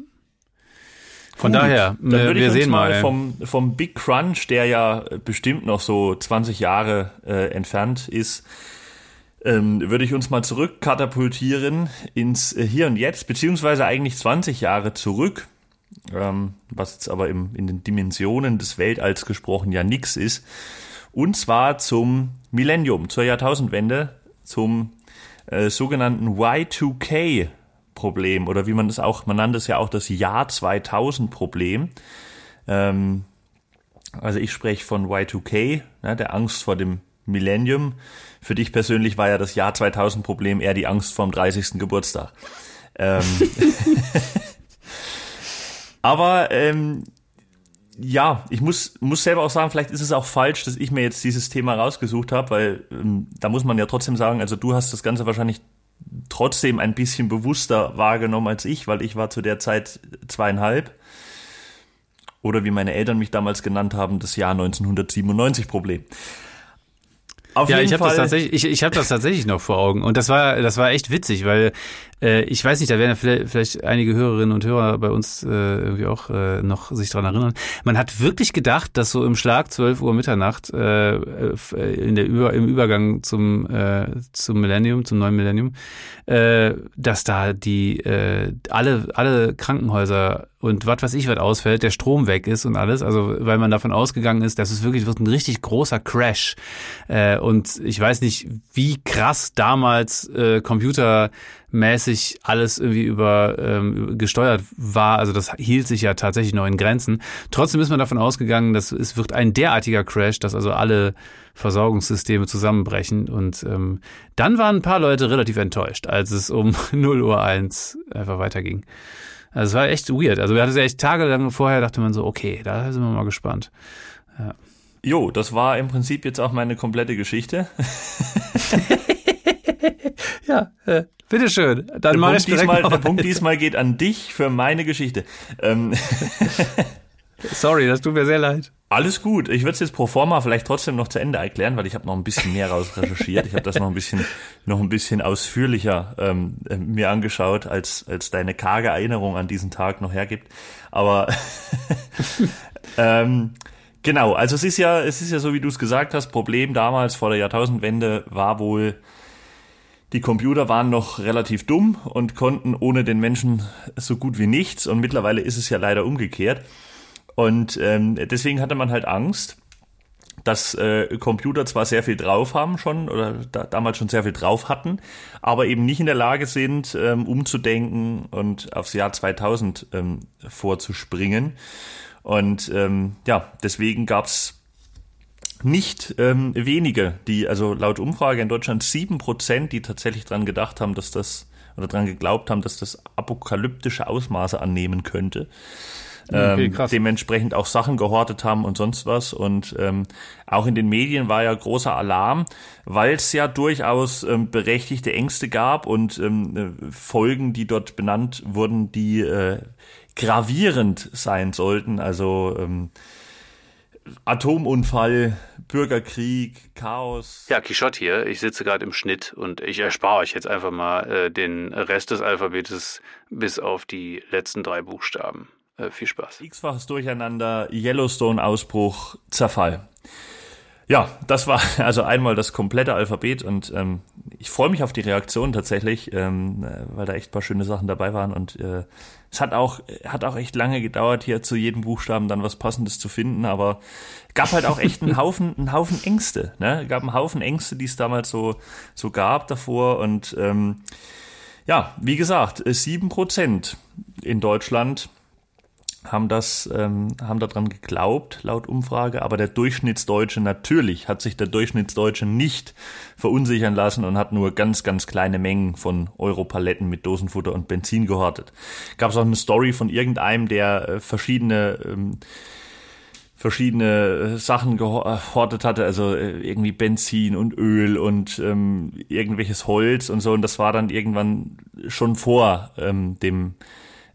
Von Gut, daher, dann wir sehen mal vom, vom Big Crunch, der ja bestimmt noch so 20 Jahre äh, entfernt ist, ähm, würde ich uns mal zurückkatapultieren ins äh, Hier und Jetzt, beziehungsweise eigentlich 20 Jahre zurück, ähm, was jetzt aber im, in den Dimensionen des Weltalls gesprochen ja nix ist, und zwar zum Millennium, zur Jahrtausendwende, zum äh, sogenannten Y2K Problem oder wie man das auch, man nannte es ja auch das Jahr 2000 Problem. Ähm, also ich spreche von Y2K, ne, der Angst vor dem Millennium. Für dich persönlich war ja das Jahr 2000 Problem eher die Angst vor dem 30. Geburtstag. Ähm, <laughs> aber ähm, ja, ich muss, muss selber auch sagen, vielleicht ist es auch falsch, dass ich mir jetzt dieses Thema rausgesucht habe, weil ähm, da muss man ja trotzdem sagen, also du hast das Ganze wahrscheinlich trotzdem ein bisschen bewusster wahrgenommen als ich, weil ich war zu der Zeit zweieinhalb. Oder wie meine Eltern mich damals genannt haben, das Jahr 1997 Problem. Auf ja, ich habe das tatsächlich, ich, ich habe das tatsächlich noch vor Augen und das war, das war echt witzig, weil äh, ich weiß nicht, da werden ja vielleicht, vielleicht einige Hörerinnen und Hörer bei uns äh, irgendwie auch äh, noch sich dran erinnern. Man hat wirklich gedacht, dass so im Schlag 12 Uhr Mitternacht äh, in der Über, im Übergang zum äh, zum Millennium, zum neuen Millennium, äh, dass da die äh, alle alle Krankenhäuser und was weiß ich was ausfällt, der Strom weg ist und alles, also weil man davon ausgegangen ist, dass es wirklich wird ein richtig großer Crash. Äh, und ich weiß nicht, wie krass damals äh, computermäßig alles irgendwie über ähm, gesteuert war. Also das hielt sich ja tatsächlich noch in Grenzen. Trotzdem ist man davon ausgegangen, dass es wird ein derartiger Crash, dass also alle Versorgungssysteme zusammenbrechen. Und ähm, dann waren ein paar Leute relativ enttäuscht, als es um <laughs> 0 Uhr 1 einfach weiterging. Also es war echt weird. Also wir hatten es ja echt tagelang vorher, dachte man so, okay, da sind wir mal gespannt. Ja. Jo, das war im Prinzip jetzt auch meine komplette Geschichte. <laughs> <laughs> ja, äh, bitteschön. Dann der, Punkt diesmal, der Punkt diesmal geht an dich für meine Geschichte. Ähm <laughs> Sorry, das tut mir sehr leid. Alles gut. Ich würde es jetzt pro forma vielleicht trotzdem noch zu Ende erklären, weil ich habe noch ein bisschen mehr raus recherchiert. Ich habe das noch ein bisschen, noch ein bisschen ausführlicher ähm, äh, mir angeschaut, als, als deine karge Erinnerung an diesen Tag noch hergibt. Aber <laughs> ähm, genau, also es ist ja, es ist ja so, wie du es gesagt hast, Problem damals vor der Jahrtausendwende war wohl, die Computer waren noch relativ dumm und konnten ohne den Menschen so gut wie nichts. Und mittlerweile ist es ja leider umgekehrt. Und ähm, deswegen hatte man halt Angst, dass äh, Computer zwar sehr viel drauf haben schon oder da, damals schon sehr viel drauf hatten, aber eben nicht in der Lage sind, ähm, umzudenken und aufs Jahr 2000 ähm, vorzuspringen. Und ähm, ja, deswegen gab's nicht ähm, wenige, die, also laut Umfrage in Deutschland sieben Prozent, die tatsächlich dran gedacht haben, dass das oder dran geglaubt haben, dass das apokalyptische Ausmaße annehmen könnte okay, ähm, dementsprechend auch Sachen gehortet haben und sonst was. Und ähm, auch in den Medien war ja großer Alarm, weil es ja durchaus ähm, berechtigte Ängste gab und ähm, äh, Folgen, die dort benannt wurden, die äh, gravierend sein sollten. Also ähm, Atomunfall, Bürgerkrieg, Chaos. Ja, Quichotte hier. Ich sitze gerade im Schnitt und ich erspare euch jetzt einfach mal äh, den Rest des Alphabetes bis auf die letzten drei Buchstaben. Äh, viel Spaß. X-faches Durcheinander, Yellowstone-Ausbruch, Zerfall. Ja, das war <laughs> also einmal das komplette Alphabet und ähm, ich freue mich auf die Reaktion tatsächlich, ähm, weil da echt paar schöne Sachen dabei waren. Und äh, es hat auch hat auch echt lange gedauert, hier zu jedem Buchstaben dann was Passendes zu finden, aber gab halt auch echt einen <laughs> Haufen einen Haufen Ängste, ne? Gab einen Haufen Ängste, die es damals so so gab davor. Und ähm, ja, wie gesagt, sieben Prozent in Deutschland haben das, ähm, haben daran geglaubt, laut Umfrage, aber der Durchschnittsdeutsche natürlich hat sich der Durchschnittsdeutsche nicht verunsichern lassen und hat nur ganz, ganz kleine Mengen von Europaletten mit Dosenfutter und Benzin gehortet. Gab es auch eine Story von irgendeinem, der äh, verschiedene ähm, verschiedene Sachen gehortet hatte, also äh, irgendwie Benzin und Öl und ähm, irgendwelches Holz und so. Und das war dann irgendwann schon vor ähm, dem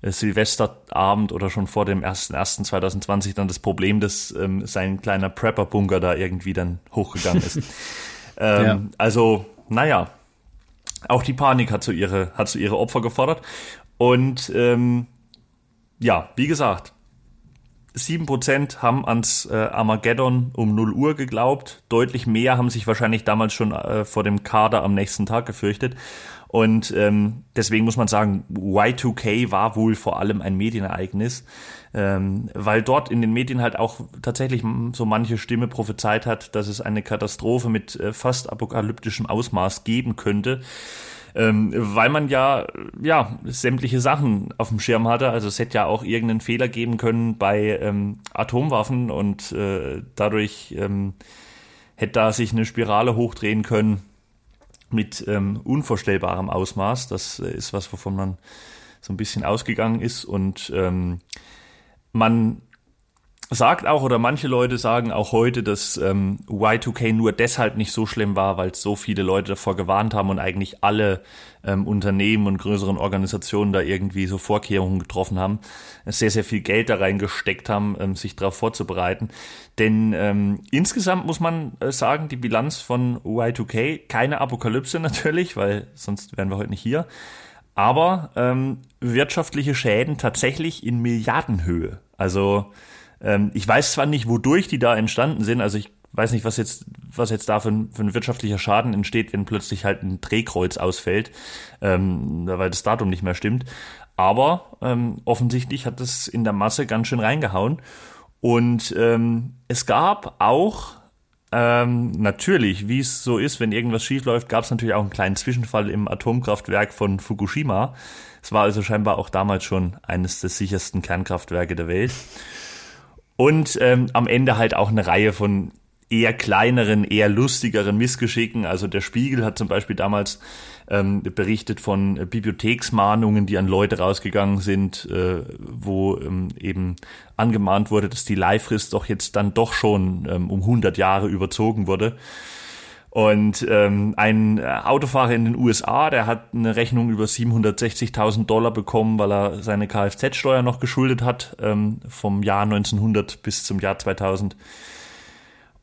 Silvesterabend oder schon vor dem 1.1.2020 dann das Problem, dass ähm, sein kleiner Prepper-Bunker da irgendwie dann hochgegangen ist. <laughs> ähm, ja. Also, naja, auch die Panik hat so ihre, hat so ihre Opfer gefordert. Und ähm, ja, wie gesagt, 7% haben ans äh, Armageddon um 0 Uhr geglaubt. Deutlich mehr haben sich wahrscheinlich damals schon äh, vor dem Kader am nächsten Tag gefürchtet. Und ähm, deswegen muss man sagen, Y2K war wohl vor allem ein Medienereignis, ähm, weil dort in den Medien halt auch tatsächlich so manche Stimme prophezeit hat, dass es eine Katastrophe mit äh, fast apokalyptischem Ausmaß geben könnte. Ähm, weil man ja, ja, sämtliche Sachen auf dem Schirm hatte. Also es hätte ja auch irgendeinen Fehler geben können bei ähm, Atomwaffen und äh, dadurch ähm, hätte da sich eine Spirale hochdrehen können mit ähm, unvorstellbarem Ausmaß. Das äh, ist was, wovon man so ein bisschen ausgegangen ist. Und ähm, man sagt auch, oder manche Leute sagen auch heute, dass ähm, Y2K nur deshalb nicht so schlimm war, weil so viele Leute davor gewarnt haben und eigentlich alle ähm, Unternehmen und größeren Organisationen da irgendwie so Vorkehrungen getroffen haben, sehr, sehr viel Geld da reingesteckt haben, ähm, sich darauf vorzubereiten. Denn ähm, insgesamt muss man äh, sagen, die Bilanz von Y2K, keine Apokalypse <laughs> natürlich, weil sonst wären wir heute nicht hier, aber ähm, wirtschaftliche Schäden tatsächlich in Milliardenhöhe. Also ähm, ich weiß zwar nicht, wodurch die da entstanden sind, also ich weiß nicht, was jetzt, was jetzt da für ein, für ein wirtschaftlicher Schaden entsteht, wenn plötzlich halt ein Drehkreuz ausfällt, ähm, weil das Datum nicht mehr stimmt. Aber ähm, offensichtlich hat es in der Masse ganz schön reingehauen. Und ähm, es gab auch ähm, natürlich, wie es so ist, wenn irgendwas schief läuft, gab es natürlich auch einen kleinen Zwischenfall im Atomkraftwerk von Fukushima. Es war also scheinbar auch damals schon eines der sichersten Kernkraftwerke der Welt. Und ähm, am Ende halt auch eine Reihe von eher kleineren, eher lustigeren Missgeschicken. Also der Spiegel hat zum Beispiel damals ähm, berichtet von Bibliotheksmahnungen, die an Leute rausgegangen sind, äh, wo ähm, eben angemahnt wurde, dass die Leihfrist doch jetzt dann doch schon ähm, um 100 Jahre überzogen wurde. Und ähm, ein äh, Autofahrer in den USA, der hat eine Rechnung über 760.000 Dollar bekommen, weil er seine Kfz-Steuer noch geschuldet hat, ähm, vom Jahr 1900 bis zum Jahr 2000.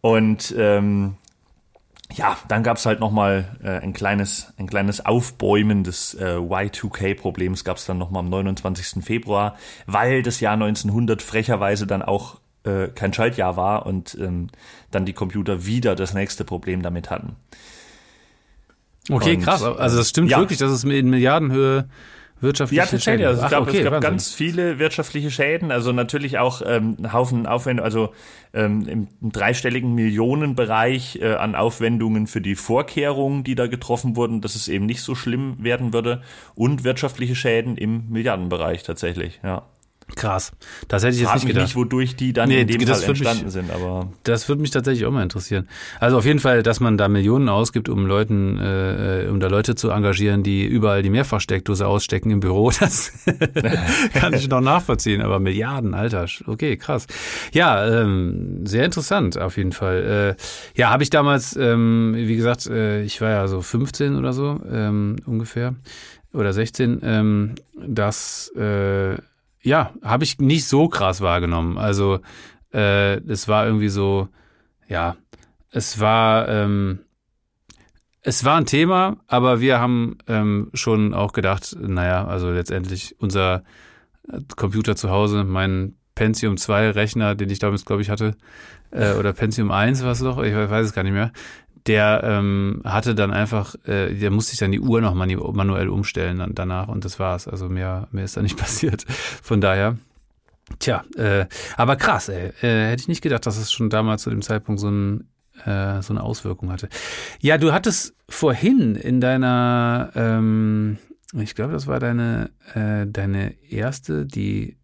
Und ähm, ja, dann gab's halt nochmal äh, ein, kleines, ein kleines Aufbäumen des äh, Y2K-Problems gab's dann nochmal am 29. Februar, weil das Jahr 1900 frecherweise dann auch äh, kein Schaltjahr war und ähm, dann die Computer wieder das nächste Problem damit hatten. Okay, und, krass. Also das stimmt ja. wirklich, dass es in Milliardenhöhe wirtschaftliche ja, tatsächlich. Also ich glaube, okay, es gab Wahnsinn. ganz viele wirtschaftliche Schäden. Also natürlich auch ähm, einen Haufen Aufwendungen, also ähm, im, im dreistelligen Millionenbereich äh, an Aufwendungen für die Vorkehrungen, die da getroffen wurden, dass es eben nicht so schlimm werden würde. Und wirtschaftliche Schäden im Milliardenbereich tatsächlich, ja. Krass. Das hätte ich jetzt Frag nicht gedacht. nicht, wodurch die dann nee, in dem Fall entstanden mich, sind, aber. Das würde mich tatsächlich auch mal interessieren. Also auf jeden Fall, dass man da Millionen ausgibt, um Leuten, äh, um da Leute zu engagieren, die überall die Mehrfachsteckdose ausstecken im Büro, <laughs> das <laughs> kann ich noch nachvollziehen, aber Milliarden, Alter. Okay, krass. Ja, ähm, sehr interessant auf jeden Fall. Äh, ja, habe ich damals, ähm, wie gesagt, äh, ich war ja so 15 oder so, ähm, ungefähr. Oder 16, ähm, das äh, ja, habe ich nicht so krass wahrgenommen. Also äh, es war irgendwie so, ja, es war, ähm, es war ein Thema, aber wir haben ähm, schon auch gedacht, naja, also letztendlich unser Computer zu Hause, mein Pentium 2 Rechner, den ich damals, glaube ich, hatte, äh, oder Pentium 1 war es doch, ich weiß es gar nicht mehr, der ähm, hatte dann einfach, äh, der musste sich dann die Uhr noch manu manuell umstellen dann danach und das war's. Also mehr, mehr ist da nicht <laughs> passiert. Von daher, tja, äh, aber krass, ey. Äh, hätte ich nicht gedacht, dass es schon damals zu dem Zeitpunkt so, ein, äh, so eine Auswirkung hatte. Ja, du hattest vorhin in deiner, ähm, ich glaube, das war deine, äh, deine erste, die,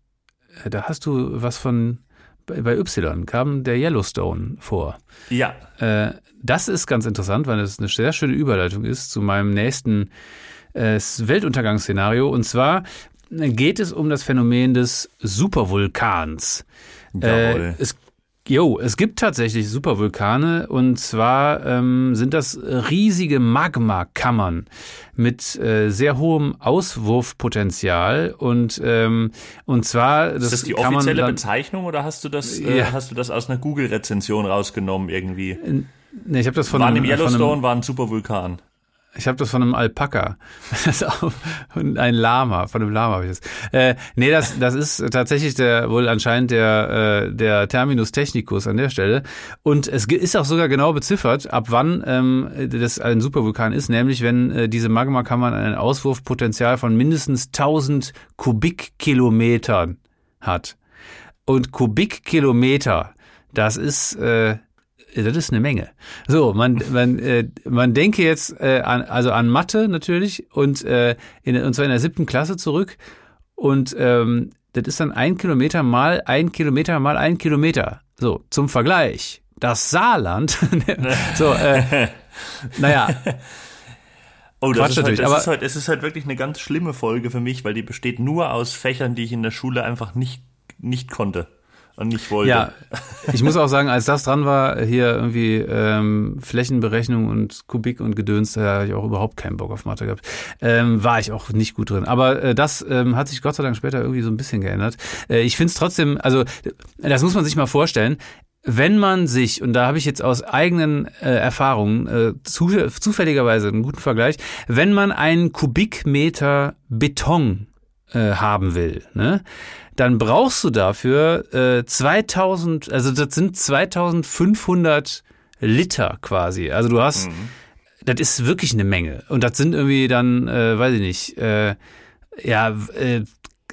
äh, da hast du was von bei, bei Y kam der Yellowstone vor. Ja. Äh, das ist ganz interessant, weil es eine sehr schöne Überleitung ist zu meinem nächsten äh, Weltuntergangsszenario. Und zwar geht es um das Phänomen des Supervulkans. Äh, es Jo, es gibt tatsächlich Supervulkane und zwar ähm, sind das riesige Magmakammern mit äh, sehr hohem Auswurfpotenzial und ähm, und zwar das ist das die offizielle dann, Bezeichnung oder hast du das äh, ja. hast du das aus einer Google Rezension rausgenommen irgendwie? Nee, ich habe das von waren einem, im Yellowstone einem, war ein Supervulkan. Ich habe das von einem Alpaka. <laughs> Auch ein Lama, von einem Lama habe ich das. Äh, nee, das, das ist tatsächlich der wohl anscheinend der, äh, der Terminus technicus an der Stelle. Und es ist auch sogar genau beziffert, ab wann ähm, das ein Supervulkan ist, nämlich wenn äh, diese Magmakammern ein Auswurfpotenzial von mindestens 1000 Kubikkilometern hat. Und Kubikkilometer, das ist äh, das ist eine Menge. So, man, man, äh, man denke jetzt äh, an, also an Mathe natürlich und, äh, in, und zwar in der siebten Klasse zurück. Und ähm, das ist dann ein Kilometer mal ein Kilometer mal ein Kilometer. So, zum Vergleich. Das Saarland, <laughs> so, äh, <laughs> naja. Oh, das, ist halt, das ist halt, es ist halt wirklich eine ganz schlimme Folge für mich, weil die besteht nur aus Fächern, die ich in der Schule einfach nicht, nicht konnte und nicht wollte. Ja, ich muss auch sagen, als das dran war, hier irgendwie ähm, Flächenberechnung und Kubik und Gedöns, da habe ich auch überhaupt keinen Bock auf Mathe gehabt. Ähm, war ich auch nicht gut drin. Aber äh, das ähm, hat sich Gott sei Dank später irgendwie so ein bisschen geändert. Äh, ich finde es trotzdem, also das muss man sich mal vorstellen, wenn man sich, und da habe ich jetzt aus eigenen äh, Erfahrungen äh, zu, zufälligerweise einen guten Vergleich, wenn man einen Kubikmeter Beton äh, haben will, ne? Dann brauchst du dafür äh, 2000, also das sind 2500 Liter quasi. Also du hast, mhm. das ist wirklich eine Menge. Und das sind irgendwie dann, äh, weiß ich nicht, äh, ja, äh,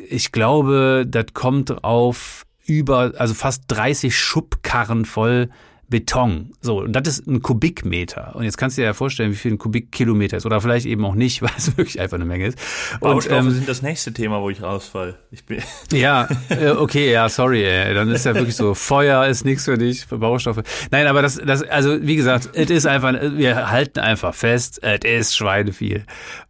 ich glaube, das kommt auf über, also fast 30 Schubkarren voll Beton. So, und das ist ein Kubikmeter. Und jetzt kannst du dir ja vorstellen, wie viel ein Kubikkilometer ist. Oder vielleicht eben auch nicht, <laughs> weil es wirklich einfach eine Menge ist. Baustoffe und, ähm, sind das nächste Thema, wo ich rausfall. Ich bin <laughs> ja, äh, <laughs> okay, ja, sorry, ey. Dann ist ja wirklich so, Feuer ist nichts für dich, für Baustoffe. Nein, aber das, das, also wie gesagt, es ist einfach, wir halten einfach fest, es ist Schweineviel.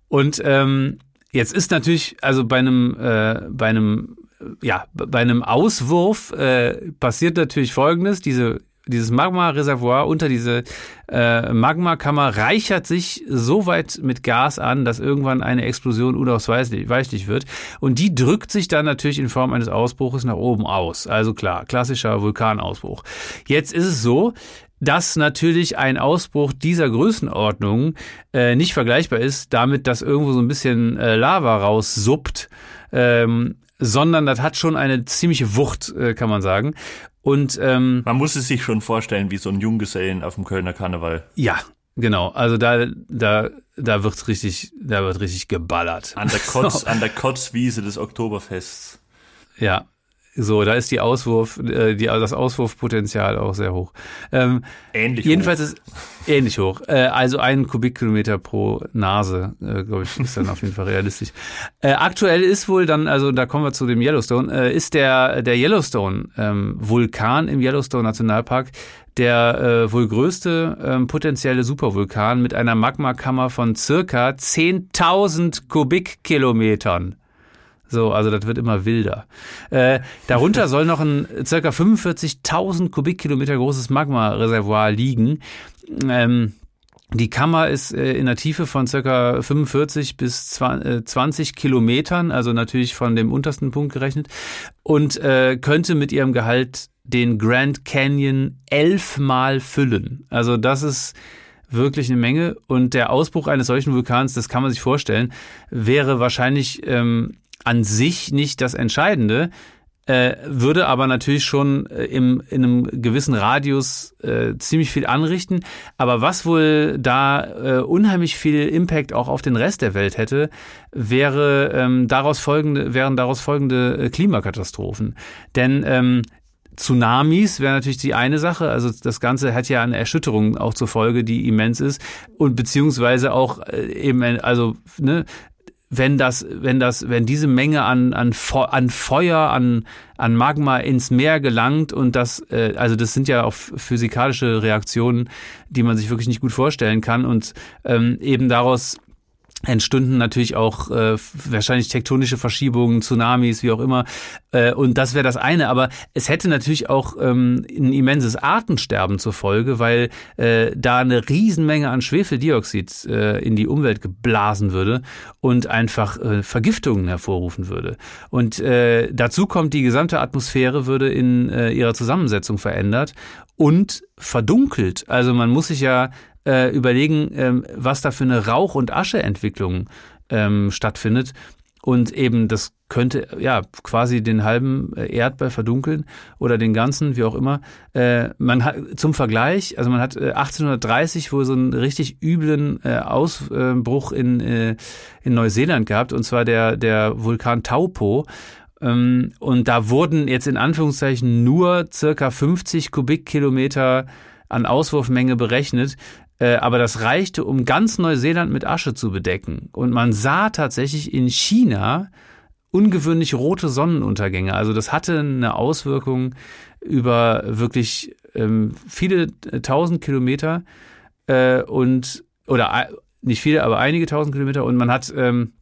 Und ähm, jetzt ist natürlich, also bei einem, äh, bei einem ja, bei einem Auswurf äh, passiert natürlich Folgendes: Diese dieses Magma-Reservoir unter diese äh, Magmakammer reichert sich so weit mit Gas an, dass irgendwann eine Explosion unausweichlich wird. Und die drückt sich dann natürlich in Form eines Ausbruches nach oben aus. Also klar, klassischer Vulkanausbruch. Jetzt ist es so, dass natürlich ein Ausbruch dieser Größenordnung äh, nicht vergleichbar ist damit, dass irgendwo so ein bisschen äh, Lava raussuppt. Ähm, sondern das hat schon eine ziemliche Wucht, äh, kann man sagen. Und ähm, man muss es sich schon vorstellen, wie so ein Junggesellen auf dem Kölner Karneval. Ja, genau. Also da, da, da wird's richtig, da wird richtig geballert. An der Kotz, <laughs> an der Kotzwiese des Oktoberfests. Ja, so, da ist die Auswurf, äh, die, das Auswurfpotenzial auch sehr hoch. Ähm, ähnlich jedenfalls hoch. ist ähnlich hoch. Äh, also ein Kubikkilometer pro Nase, äh, glaube ich, ist dann auf jeden Fall realistisch. Äh, aktuell ist wohl dann, also da kommen wir zu dem Yellowstone, äh, ist der der Yellowstone ähm, Vulkan im Yellowstone Nationalpark der äh, wohl größte ähm, potenzielle Supervulkan mit einer Magmakammer von circa 10.000 Kubikkilometern. So, also das wird immer wilder. Äh, darunter <laughs> soll noch ein circa 45.000 Kubikkilometer großes Magma-Reservoir liegen. Ähm, die Kammer ist äh, in der Tiefe von circa 45 bis 20 äh, Kilometern, also natürlich von dem untersten Punkt gerechnet, und äh, könnte mit ihrem Gehalt den Grand Canyon elfmal füllen. Also das ist wirklich eine Menge. Und der Ausbruch eines solchen Vulkans, das kann man sich vorstellen, wäre wahrscheinlich ähm, an sich nicht das Entscheidende. äh, würde aber natürlich schon äh, im, in einem gewissen Radius äh, ziemlich viel anrichten. Aber was wohl da äh, unheimlich viel Impact auch auf den Rest der Welt hätte, wäre ähm, daraus folgende, wären daraus folgende äh, Klimakatastrophen. Denn ähm, Tsunamis wäre natürlich die eine Sache. Also das Ganze hat ja eine Erschütterung auch zur Folge, die immens ist. Und beziehungsweise auch äh, eben, also ne, wenn das, wenn das, wenn diese Menge an, an, an Feuer, an, an Magma ins Meer gelangt und das, äh, also das sind ja auch physikalische Reaktionen, die man sich wirklich nicht gut vorstellen kann. Und ähm, eben daraus entstünden natürlich auch äh, wahrscheinlich tektonische Verschiebungen, Tsunamis, wie auch immer. Äh, und das wäre das eine. Aber es hätte natürlich auch ähm, ein immenses Artensterben zur Folge, weil äh, da eine Riesenmenge an Schwefeldioxid äh, in die Umwelt geblasen würde und einfach äh, Vergiftungen hervorrufen würde. Und äh, dazu kommt, die gesamte Atmosphäre würde in äh, ihrer Zusammensetzung verändert und verdunkelt. Also man muss sich ja äh, überlegen, ähm, was da für eine Rauch- und Ascheentwicklung ähm, stattfindet. Und eben, das könnte ja quasi den halben äh, Erdball verdunkeln oder den ganzen, wie auch immer. Äh, man hat zum Vergleich, also man hat äh, 1830 wohl so einen richtig üblen äh, Ausbruch in, äh, in Neuseeland gehabt, und zwar der, der Vulkan Taupo. Ähm, und da wurden jetzt in Anführungszeichen nur circa 50 Kubikkilometer an Auswurfmenge berechnet. Äh, aber das reichte, um ganz Neuseeland mit Asche zu bedecken. Und man sah tatsächlich in China ungewöhnlich rote Sonnenuntergänge. Also das hatte eine Auswirkung über wirklich ähm, viele äh, tausend Kilometer äh, und oder nicht viele, aber einige tausend Kilometer und man hat ähm,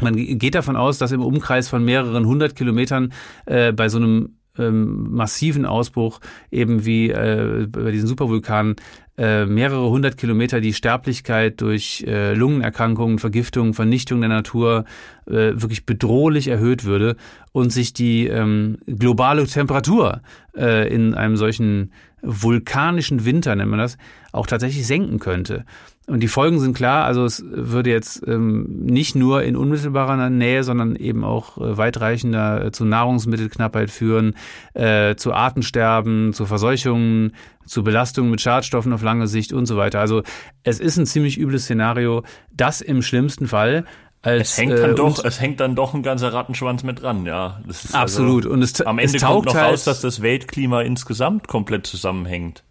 man geht davon aus, dass im Umkreis von mehreren hundert Kilometern äh, bei so einem ähm, massiven Ausbruch, eben wie äh, bei diesen Supervulkanen, äh, mehrere hundert Kilometer die Sterblichkeit durch äh, Lungenerkrankungen, Vergiftung, Vernichtung der Natur äh, wirklich bedrohlich erhöht würde und sich die ähm, globale Temperatur äh, in einem solchen vulkanischen Winter, nennt man das, auch tatsächlich senken könnte. Und die Folgen sind klar, also es würde jetzt ähm, nicht nur in unmittelbarer Nähe, sondern eben auch äh, weitreichender äh, zu Nahrungsmittelknappheit führen, äh, zu Artensterben, zu Verseuchungen, zu Belastungen mit Schadstoffen auf lange Sicht und so weiter. Also es ist ein ziemlich übles Szenario, das im schlimmsten Fall als, es hängt dann äh, doch, es hängt dann doch ein ganzer Rattenschwanz mit dran, ja. absolut. Also, und es, am Ende es kommt noch halt, raus, dass das Weltklima insgesamt komplett zusammenhängt.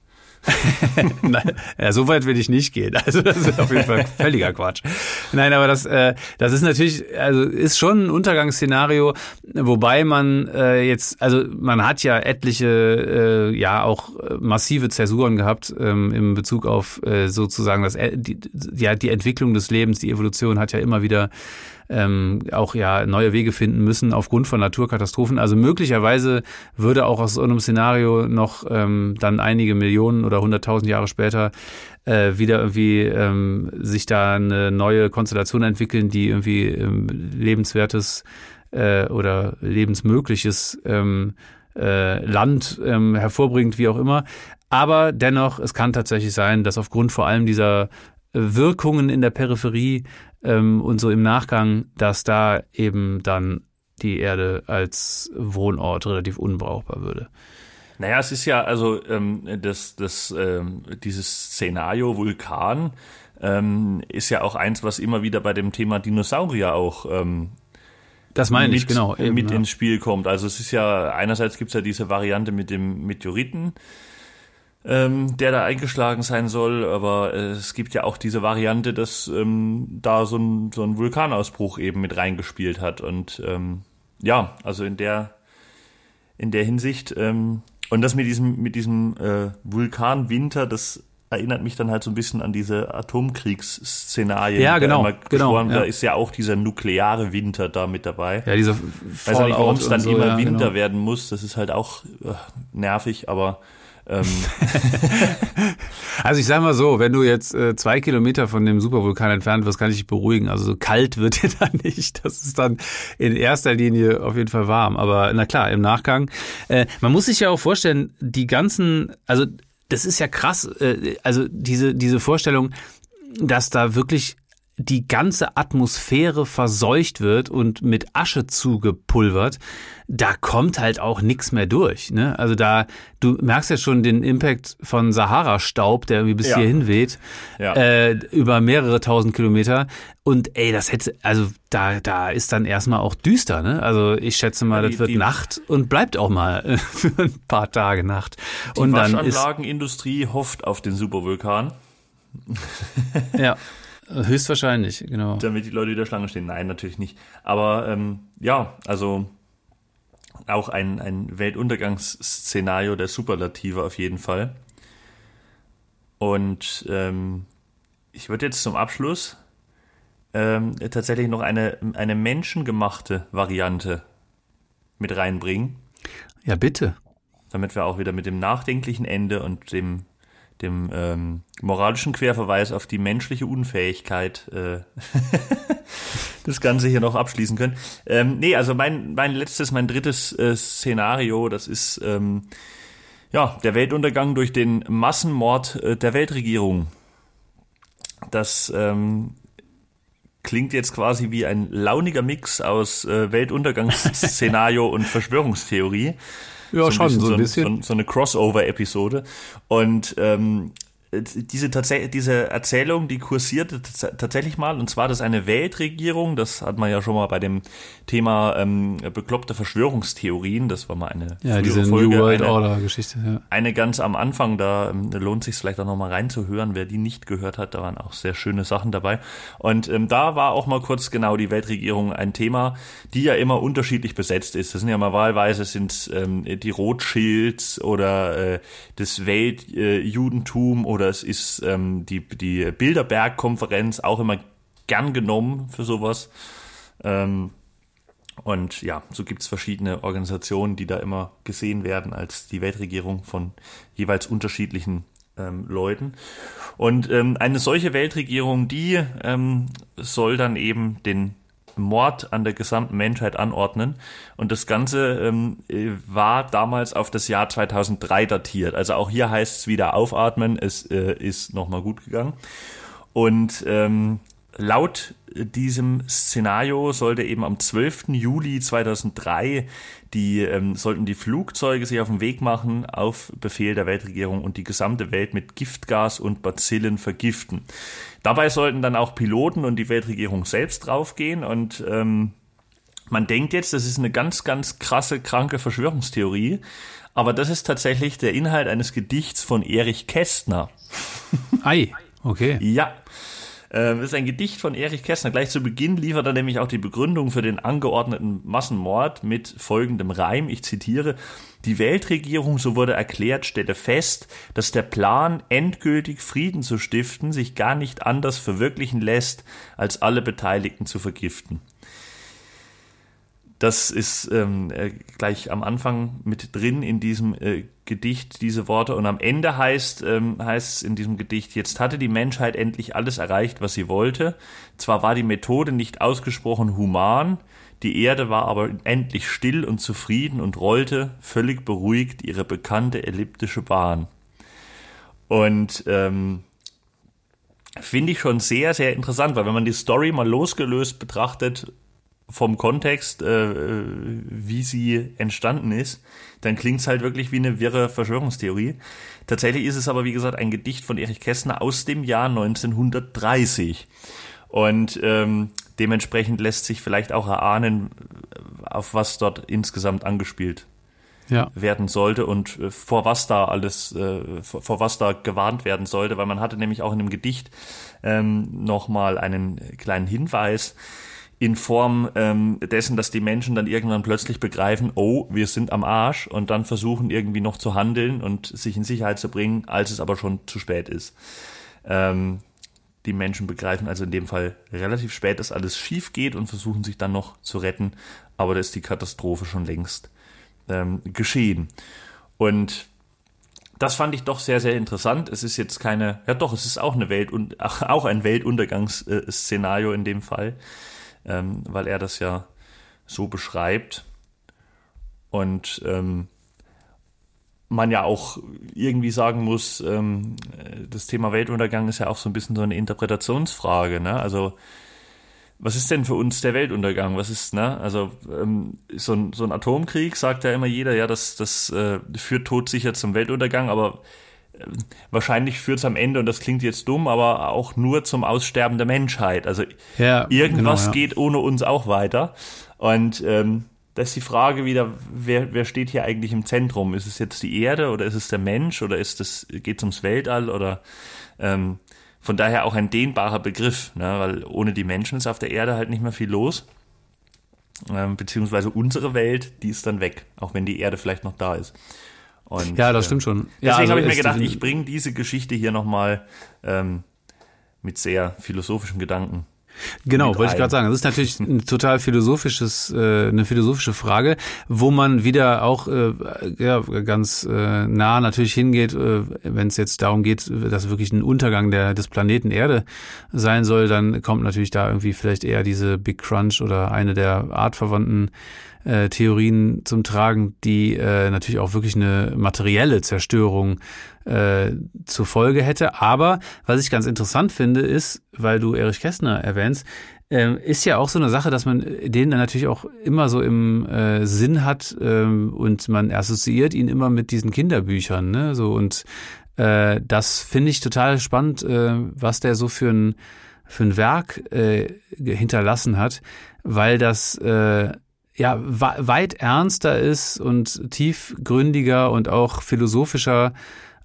Nein, ja, so weit will ich nicht gehen. Also das ist auf jeden Fall völliger Quatsch. Nein, aber das, äh, das ist natürlich, also ist schon ein Untergangsszenario, wobei man äh, jetzt, also man hat ja etliche, äh, ja auch massive Zäsuren gehabt ähm, im Bezug auf äh, sozusagen das, äh, die, ja die Entwicklung des Lebens, die Evolution hat ja immer wieder ähm, auch ja neue Wege finden müssen aufgrund von Naturkatastrophen. Also möglicherweise würde auch aus so einem Szenario noch ähm, dann einige Millionen oder hunderttausend Jahre später äh, wieder irgendwie ähm, sich da eine neue Konstellation entwickeln, die irgendwie ähm, lebenswertes äh, oder lebensmögliches ähm, äh, Land ähm, hervorbringt, wie auch immer. Aber dennoch, es kann tatsächlich sein, dass aufgrund vor allem dieser Wirkungen in der Peripherie ähm, und so im Nachgang, dass da eben dann die Erde als Wohnort relativ unbrauchbar würde. Naja, es ist ja also ähm, das, das, ähm, dieses Szenario Vulkan ähm, ist ja auch eins, was immer wieder bei dem Thema Dinosaurier auch ähm, das meine mit, ich, genau. Eben, mit ja. ins Spiel kommt. Also es ist ja, einerseits gibt es ja diese Variante mit dem Meteoriten, ähm, der da eingeschlagen sein soll. Aber äh, es gibt ja auch diese Variante, dass ähm, da so ein, so ein Vulkanausbruch eben mit reingespielt hat. Und ähm, ja, also in der in der Hinsicht ähm, und das mit diesem mit diesem äh, Vulkanwinter, das erinnert mich dann halt so ein bisschen an diese Atomkriegsszenarien. Ja, genau. genau ja. Da ist ja auch dieser nukleare Winter da mit dabei. Ja, dieser Weiß nicht, warum es dann so, immer ja, Winter genau. werden muss. Das ist halt auch äh, nervig, aber. <laughs> also ich sage mal so, wenn du jetzt äh, zwei Kilometer von dem Supervulkan entfernt wirst, kann ich dich beruhigen. Also so kalt wird dir <laughs> dann nicht. Das ist dann in erster Linie auf jeden Fall warm. Aber na klar, im Nachgang. Äh, man muss sich ja auch vorstellen, die ganzen, also das ist ja krass, äh, also diese, diese Vorstellung, dass da wirklich die ganze Atmosphäre verseucht wird und mit Asche zugepulvert, da kommt halt auch nichts mehr durch. Ne? Also da, du merkst ja schon den Impact von Sahara-Staub, der irgendwie bis ja. hierhin weht, ja. äh, über mehrere tausend Kilometer. Und ey, das hätte, also da, da ist dann erstmal auch düster, ne? Also ich schätze mal, die, das wird Nacht und bleibt auch mal <laughs> für ein paar Tage Nacht. Die und dann Waschanlagenindustrie hofft auf den Supervulkan. ja. <laughs> Höchstwahrscheinlich, genau. Damit die Leute wieder Schlange stehen. Nein, natürlich nicht. Aber ähm, ja, also auch ein, ein Weltuntergangsszenario der Superlative auf jeden Fall. Und ähm, ich würde jetzt zum Abschluss ähm, tatsächlich noch eine, eine menschengemachte Variante mit reinbringen. Ja, bitte. Damit wir auch wieder mit dem nachdenklichen Ende und dem dem ähm, moralischen Querverweis auf die menschliche Unfähigkeit äh, <laughs> das Ganze hier noch abschließen können. Ähm, nee, also mein, mein letztes, mein drittes äh, Szenario, das ist ähm, ja der Weltuntergang durch den Massenmord äh, der Weltregierung. Das ähm, klingt jetzt quasi wie ein launiger Mix aus äh, Weltuntergangsszenario <laughs> und Verschwörungstheorie. Ja, so schon, so ein bisschen. So, so eine Crossover-Episode. Und ähm, diese, diese Erzählung, die kursierte tatsächlich mal, und zwar, dass eine Weltregierung, das hat man ja schon mal bei dem Thema ähm, bekloppte Verschwörungstheorien, das war mal eine ja, diese Folge, New World Order Geschichte, ja. eine ganz am Anfang, da ähm, lohnt sich vielleicht auch noch mal reinzuhören, wer die nicht gehört hat, da waren auch sehr schöne Sachen dabei. Und ähm, da war auch mal kurz genau die Weltregierung ein Thema, die ja immer unterschiedlich besetzt ist. Das sind ja mal wahlweise sind ähm, die Rothschilds oder äh, das Weltjudentum äh, oder es ist ähm, die, die Bilderberg-Konferenz auch immer gern genommen für sowas. Ähm, und ja, so gibt es verschiedene Organisationen, die da immer gesehen werden als die Weltregierung von jeweils unterschiedlichen ähm, Leuten. Und ähm, eine solche Weltregierung, die ähm, soll dann eben den Mord an der gesamten Menschheit anordnen. Und das Ganze ähm, war damals auf das Jahr 2003 datiert. Also auch hier heißt es wieder aufatmen, es äh, ist nochmal gut gegangen. Und ähm, laut diesem Szenario sollte eben am 12. Juli 2003 die ähm, sollten die Flugzeuge sich auf den Weg machen auf Befehl der Weltregierung und die gesamte Welt mit Giftgas und Bazillen vergiften. Dabei sollten dann auch Piloten und die Weltregierung selbst draufgehen und ähm, man denkt jetzt, das ist eine ganz, ganz krasse, kranke Verschwörungstheorie, aber das ist tatsächlich der Inhalt eines Gedichts von Erich Kästner. Ei, okay. Ja. Das ist ein Gedicht von Erich Kästner. Gleich zu Beginn liefert er nämlich auch die Begründung für den angeordneten Massenmord mit folgendem Reim. Ich zitiere. Die Weltregierung, so wurde erklärt, stelle fest, dass der Plan, endgültig Frieden zu stiften, sich gar nicht anders verwirklichen lässt, als alle Beteiligten zu vergiften. Das ist ähm, äh, gleich am Anfang mit drin in diesem äh, Gedicht, diese Worte. Und am Ende heißt, ähm, heißt es in diesem Gedicht, jetzt hatte die Menschheit endlich alles erreicht, was sie wollte. Zwar war die Methode nicht ausgesprochen human, die Erde war aber endlich still und zufrieden und rollte völlig beruhigt ihre bekannte elliptische Bahn. Und ähm, finde ich schon sehr, sehr interessant, weil wenn man die Story mal losgelöst betrachtet, vom Kontext, äh, wie sie entstanden ist, dann klingt es halt wirklich wie eine wirre Verschwörungstheorie. Tatsächlich ist es aber, wie gesagt, ein Gedicht von Erich Kästner aus dem Jahr 1930. Und ähm, dementsprechend lässt sich vielleicht auch erahnen, auf was dort insgesamt angespielt ja. werden sollte und äh, vor was da alles, äh, vor, vor, was da gewarnt werden sollte, weil man hatte nämlich auch in dem Gedicht ähm, nochmal einen kleinen Hinweis, in Form ähm, dessen, dass die Menschen dann irgendwann plötzlich begreifen, oh, wir sind am Arsch und dann versuchen irgendwie noch zu handeln und sich in Sicherheit zu bringen, als es aber schon zu spät ist. Ähm, die Menschen begreifen also in dem Fall relativ spät, dass alles schief geht und versuchen sich dann noch zu retten, aber da ist die Katastrophe schon längst ähm, geschehen. Und das fand ich doch sehr, sehr interessant. Es ist jetzt keine, ja doch, es ist auch eine Welt und auch ein Weltuntergangsszenario in dem Fall ähm, weil er das ja so beschreibt. Und ähm, man ja auch irgendwie sagen muss, ähm, das Thema Weltuntergang ist ja auch so ein bisschen so eine Interpretationsfrage. Ne? Also was ist denn für uns der Weltuntergang? Was ist, ne? Also ähm, so, ein, so ein Atomkrieg sagt ja immer jeder, ja, das, das äh, führt todsicher zum Weltuntergang, aber wahrscheinlich führt es am Ende, und das klingt jetzt dumm, aber auch nur zum Aussterben der Menschheit. Also ja, irgendwas genau, ja. geht ohne uns auch weiter. Und ähm, da ist die Frage wieder, wer, wer steht hier eigentlich im Zentrum? Ist es jetzt die Erde oder ist es der Mensch oder ist es, geht es ums Weltall oder ähm, von daher auch ein dehnbarer Begriff, ne? weil ohne die Menschen ist auf der Erde halt nicht mehr viel los. Ähm, beziehungsweise unsere Welt, die ist dann weg, auch wenn die Erde vielleicht noch da ist. Und, ja, das stimmt schon. Ja, deswegen also habe ich mir gedacht, ich bringe diese Geschichte hier nochmal ähm, mit sehr philosophischen Gedanken Genau, wollte ich gerade sagen. Das ist natürlich ein total philosophisches, äh, eine philosophische Frage, wo man wieder auch äh, ja, ganz äh, nah natürlich hingeht, äh, wenn es jetzt darum geht, dass wirklich ein Untergang der, des Planeten Erde sein soll, dann kommt natürlich da irgendwie vielleicht eher diese Big Crunch oder eine der artverwandten äh, Theorien zum Tragen, die äh, natürlich auch wirklich eine materielle Zerstörung äh, zur Folge hätte. Aber was ich ganz interessant finde, ist, weil du Erich Kästner erwähnst, äh, ist ja auch so eine Sache, dass man den dann natürlich auch immer so im äh, Sinn hat ähm, und man assoziiert ihn immer mit diesen Kinderbüchern, ne? So und äh, das finde ich total spannend, äh, was der so für ein für ein Werk äh, hinterlassen hat, weil das äh, ja weit ernster ist und tiefgründiger und auch philosophischer,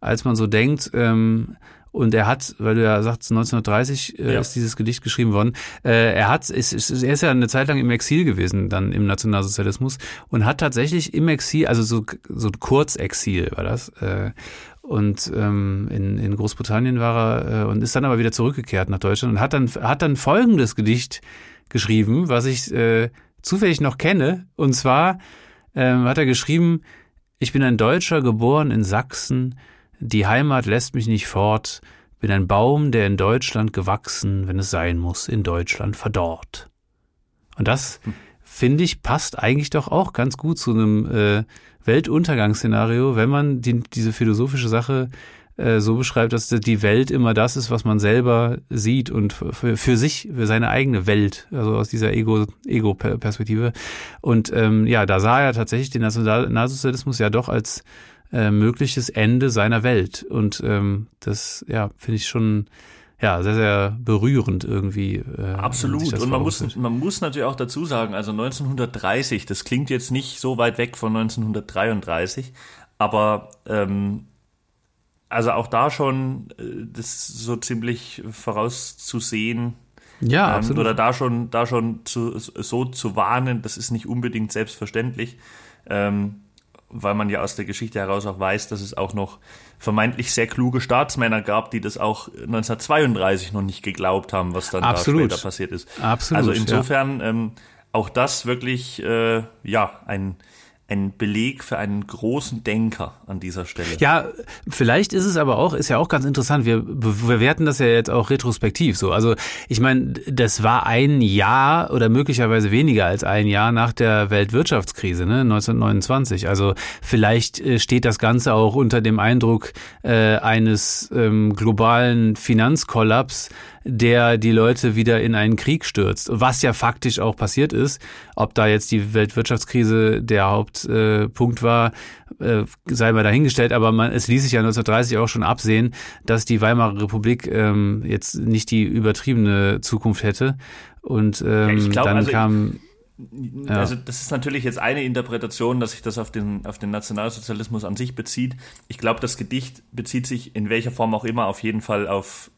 als man so denkt. Ähm, und er hat, weil du ja sagst, 1930 äh, ja. ist dieses Gedicht geschrieben worden. Äh, er hat, ist, ist, er ist ja eine Zeit lang im Exil gewesen, dann im Nationalsozialismus und hat tatsächlich im Exil, also so so Kurzexil war das. Äh, und ähm, in, in Großbritannien war er äh, und ist dann aber wieder zurückgekehrt nach Deutschland und hat dann hat dann folgendes Gedicht geschrieben, was ich äh, zufällig noch kenne. Und zwar ähm, hat er geschrieben, ich bin ein Deutscher, geboren in Sachsen, die Heimat lässt mich nicht fort, bin ein Baum, der in Deutschland gewachsen, wenn es sein muss, in Deutschland verdorrt. Und das, finde ich, passt eigentlich doch auch ganz gut zu einem äh, Weltuntergangsszenario, wenn man die, diese philosophische Sache äh, so beschreibt, dass die Welt immer das ist, was man selber sieht und für, für sich, für seine eigene Welt, also aus dieser Ego-Perspektive. Ego und ähm, ja, da sah er tatsächlich den Nationalsozialismus ja doch als äh, mögliches Ende seiner Welt. Und ähm, das, ja, finde ich schon ja, sehr, sehr berührend irgendwie. Äh, Absolut. Und man muss, man muss natürlich auch dazu sagen, also 1930, das klingt jetzt nicht so weit weg von 1933, aber ähm, also auch da schon äh, das so ziemlich vorauszusehen. Ja, ähm, absolut. Oder da schon, da schon zu, so zu warnen, das ist nicht unbedingt selbstverständlich, ähm, weil man ja aus der Geschichte heraus auch weiß, dass es auch noch vermeintlich sehr kluge Staatsmänner gab, die das auch 1932 noch nicht geglaubt haben, was dann absolut. da später passiert ist. Absolut. Also insofern ja. ähm, auch das wirklich äh, ja ein ein Beleg für einen großen Denker an dieser Stelle. Ja, vielleicht ist es aber auch, ist ja auch ganz interessant. Wir bewerten das ja jetzt auch retrospektiv so. Also ich meine, das war ein Jahr oder möglicherweise weniger als ein Jahr nach der Weltwirtschaftskrise, ne, 1929. Also vielleicht äh, steht das Ganze auch unter dem Eindruck äh, eines ähm, globalen Finanzkollaps der die Leute wieder in einen Krieg stürzt. Was ja faktisch auch passiert ist. Ob da jetzt die Weltwirtschaftskrise der Hauptpunkt äh, war, äh, sei mal dahingestellt, aber man, es ließ sich ja 1930 auch schon absehen, dass die Weimarer Republik ähm, jetzt nicht die übertriebene Zukunft hätte. Und ähm, ja, glaub, dann also kam. Ja. Also das ist natürlich jetzt eine Interpretation, dass sich das auf den, auf den Nationalsozialismus an sich bezieht. Ich glaube, das Gedicht bezieht sich in welcher Form auch immer auf jeden Fall auf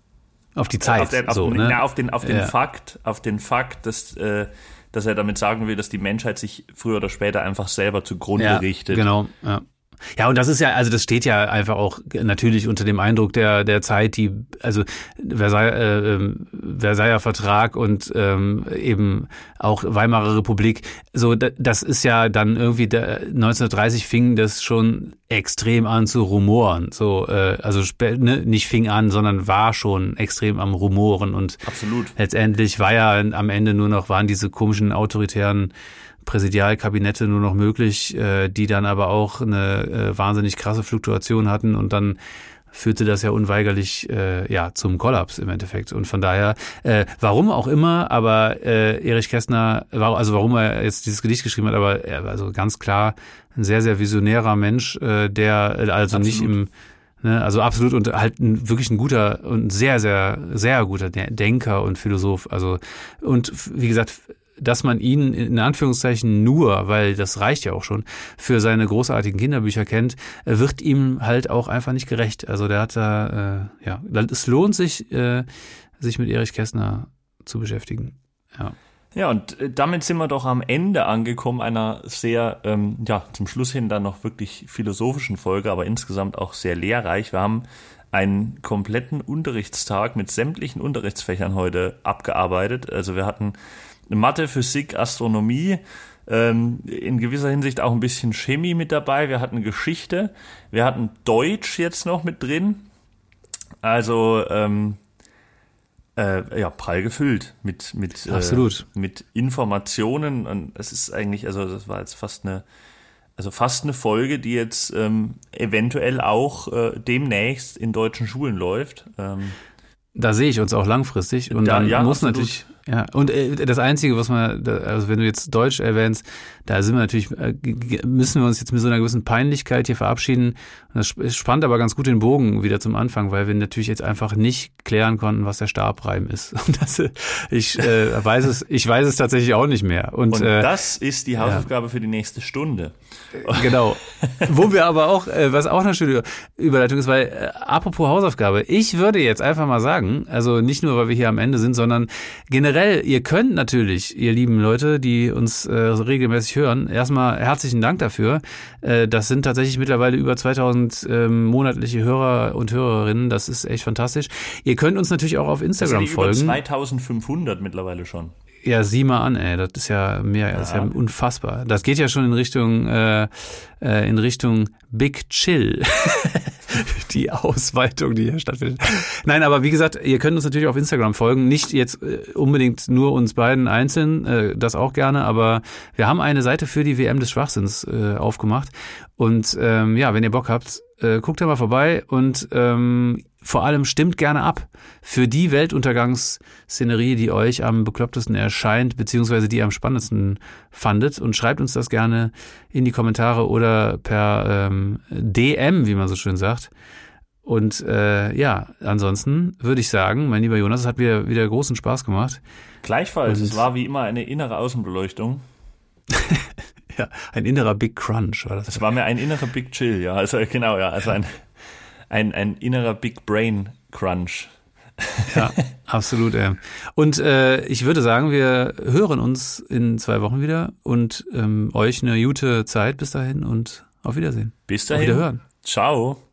auf die Zeit. Auf den, auf, so, ne? na, auf den, auf den ja. Fakt, auf den Fakt, dass, äh, dass er damit sagen will, dass die Menschheit sich früher oder später einfach selber zugrunde ja, richtet. Genau, ja. Ja, und das ist ja, also das steht ja einfach auch natürlich unter dem Eindruck der der Zeit, die also Versailles, äh, ähm, Versailler Vertrag und ähm, eben auch Weimarer Republik. So, das ist ja dann irgendwie der, 1930 fing das schon extrem an zu rumoren. So, äh, also ne, nicht fing an, sondern war schon extrem am rumoren und Absolut. letztendlich war ja am Ende nur noch waren diese komischen autoritären Präsidialkabinette nur noch möglich, äh, die dann aber auch eine äh, wahnsinnig krasse Fluktuation hatten und dann führte das ja unweigerlich äh, ja zum Kollaps im Endeffekt. Und von daher, äh, warum auch immer, aber äh, Erich Kästner, also warum er jetzt dieses Gedicht geschrieben hat, aber er war also ganz klar ein sehr, sehr visionärer Mensch, äh, der äh, also absolut. nicht im Ne, also absolut und halt ein, wirklich ein guter und sehr, sehr, sehr guter Denker und Philosoph. Also und wie gesagt, dass man ihn in Anführungszeichen nur, weil das reicht ja auch schon, für seine großartigen Kinderbücher kennt, äh, wird ihm halt auch einfach nicht gerecht. Also der hat da, äh, ja, es lohnt sich, äh, sich mit Erich Kästner zu beschäftigen. Ja. Ja, und äh, damit sind wir doch am Ende angekommen einer sehr, ähm, ja, zum Schluss hin dann noch wirklich philosophischen Folge, aber insgesamt auch sehr lehrreich. Wir haben einen kompletten Unterrichtstag mit sämtlichen Unterrichtsfächern heute abgearbeitet. Also wir hatten Mathe, Physik, Astronomie, ähm, in gewisser Hinsicht auch ein bisschen Chemie mit dabei. Wir hatten Geschichte, wir hatten Deutsch jetzt noch mit drin. Also ähm, äh, ja, prall gefüllt mit mit Absolut. Äh, mit Informationen und es ist eigentlich, also das war jetzt fast eine also fast eine Folge, die jetzt ähm, eventuell auch äh, demnächst in deutschen Schulen läuft. Ähm, da sehe ich uns auch langfristig und da, dann ja, muss absolut. natürlich ja, und äh, das Einzige, was man, also wenn du jetzt Deutsch erwähnst, da sind wir natürlich, äh, müssen wir uns jetzt mit so einer gewissen Peinlichkeit hier verabschieden. Das spannt aber ganz gut den Bogen wieder zum Anfang, weil wir natürlich jetzt einfach nicht klären konnten, was der Stabreim ist. <laughs> Und das, ich äh, weiß es, ich weiß es tatsächlich auch nicht mehr. Und, und äh, das ist die Hausaufgabe ja. für die nächste Stunde. Äh, genau. Wo wir aber auch, äh, was auch eine schöne Überleitung ist, weil äh, apropos Hausaufgabe, ich würde jetzt einfach mal sagen, also nicht nur, weil wir hier am Ende sind, sondern generell ihr könnt natürlich, ihr lieben Leute, die uns äh, hören, erstmal herzlichen Dank dafür. Äh, das sind tatsächlich mittlerweile über 2000 ähm, monatliche Hörer und Hörerinnen. Das ist echt fantastisch. Ihr könnt uns natürlich auch auf Instagram folgen. Über 2500 mittlerweile schon. Ja, sieh mal an, ey, das ist ja mehr, das ist ja unfassbar. Das geht ja schon in Richtung, äh, äh, in Richtung Big Chill. <laughs> die Ausweitung, die hier stattfindet. Nein, aber wie gesagt, ihr könnt uns natürlich auf Instagram folgen. Nicht jetzt äh, unbedingt nur uns beiden einzeln, äh, das auch gerne, aber wir haben eine Seite für die WM des Schwachsinns äh, aufgemacht. Und ähm, ja, wenn ihr Bock habt, äh, guckt da mal vorbei und ähm, vor allem stimmt gerne ab für die Weltuntergangsszenerie, die euch am beklopptesten erscheint, beziehungsweise die am spannendsten fandet und schreibt uns das gerne in die Kommentare oder per ähm, DM, wie man so schön sagt. Und äh, ja, ansonsten würde ich sagen, mein lieber Jonas, es hat wieder, wieder großen Spaß gemacht. Gleichfalls, und es war wie immer eine innere Außenbeleuchtung. <laughs> ja, ein innerer Big Crunch war das. Es war mir ein innerer Big Chill, ja. Also genau, ja. Also ein ein, ein innerer Big Brain Crunch. Ja, absolut. Ey. Und äh, ich würde sagen, wir hören uns in zwei Wochen wieder und ähm, euch eine gute Zeit bis dahin und auf Wiedersehen. Bis dahin. Auf Wiederhören. Ciao.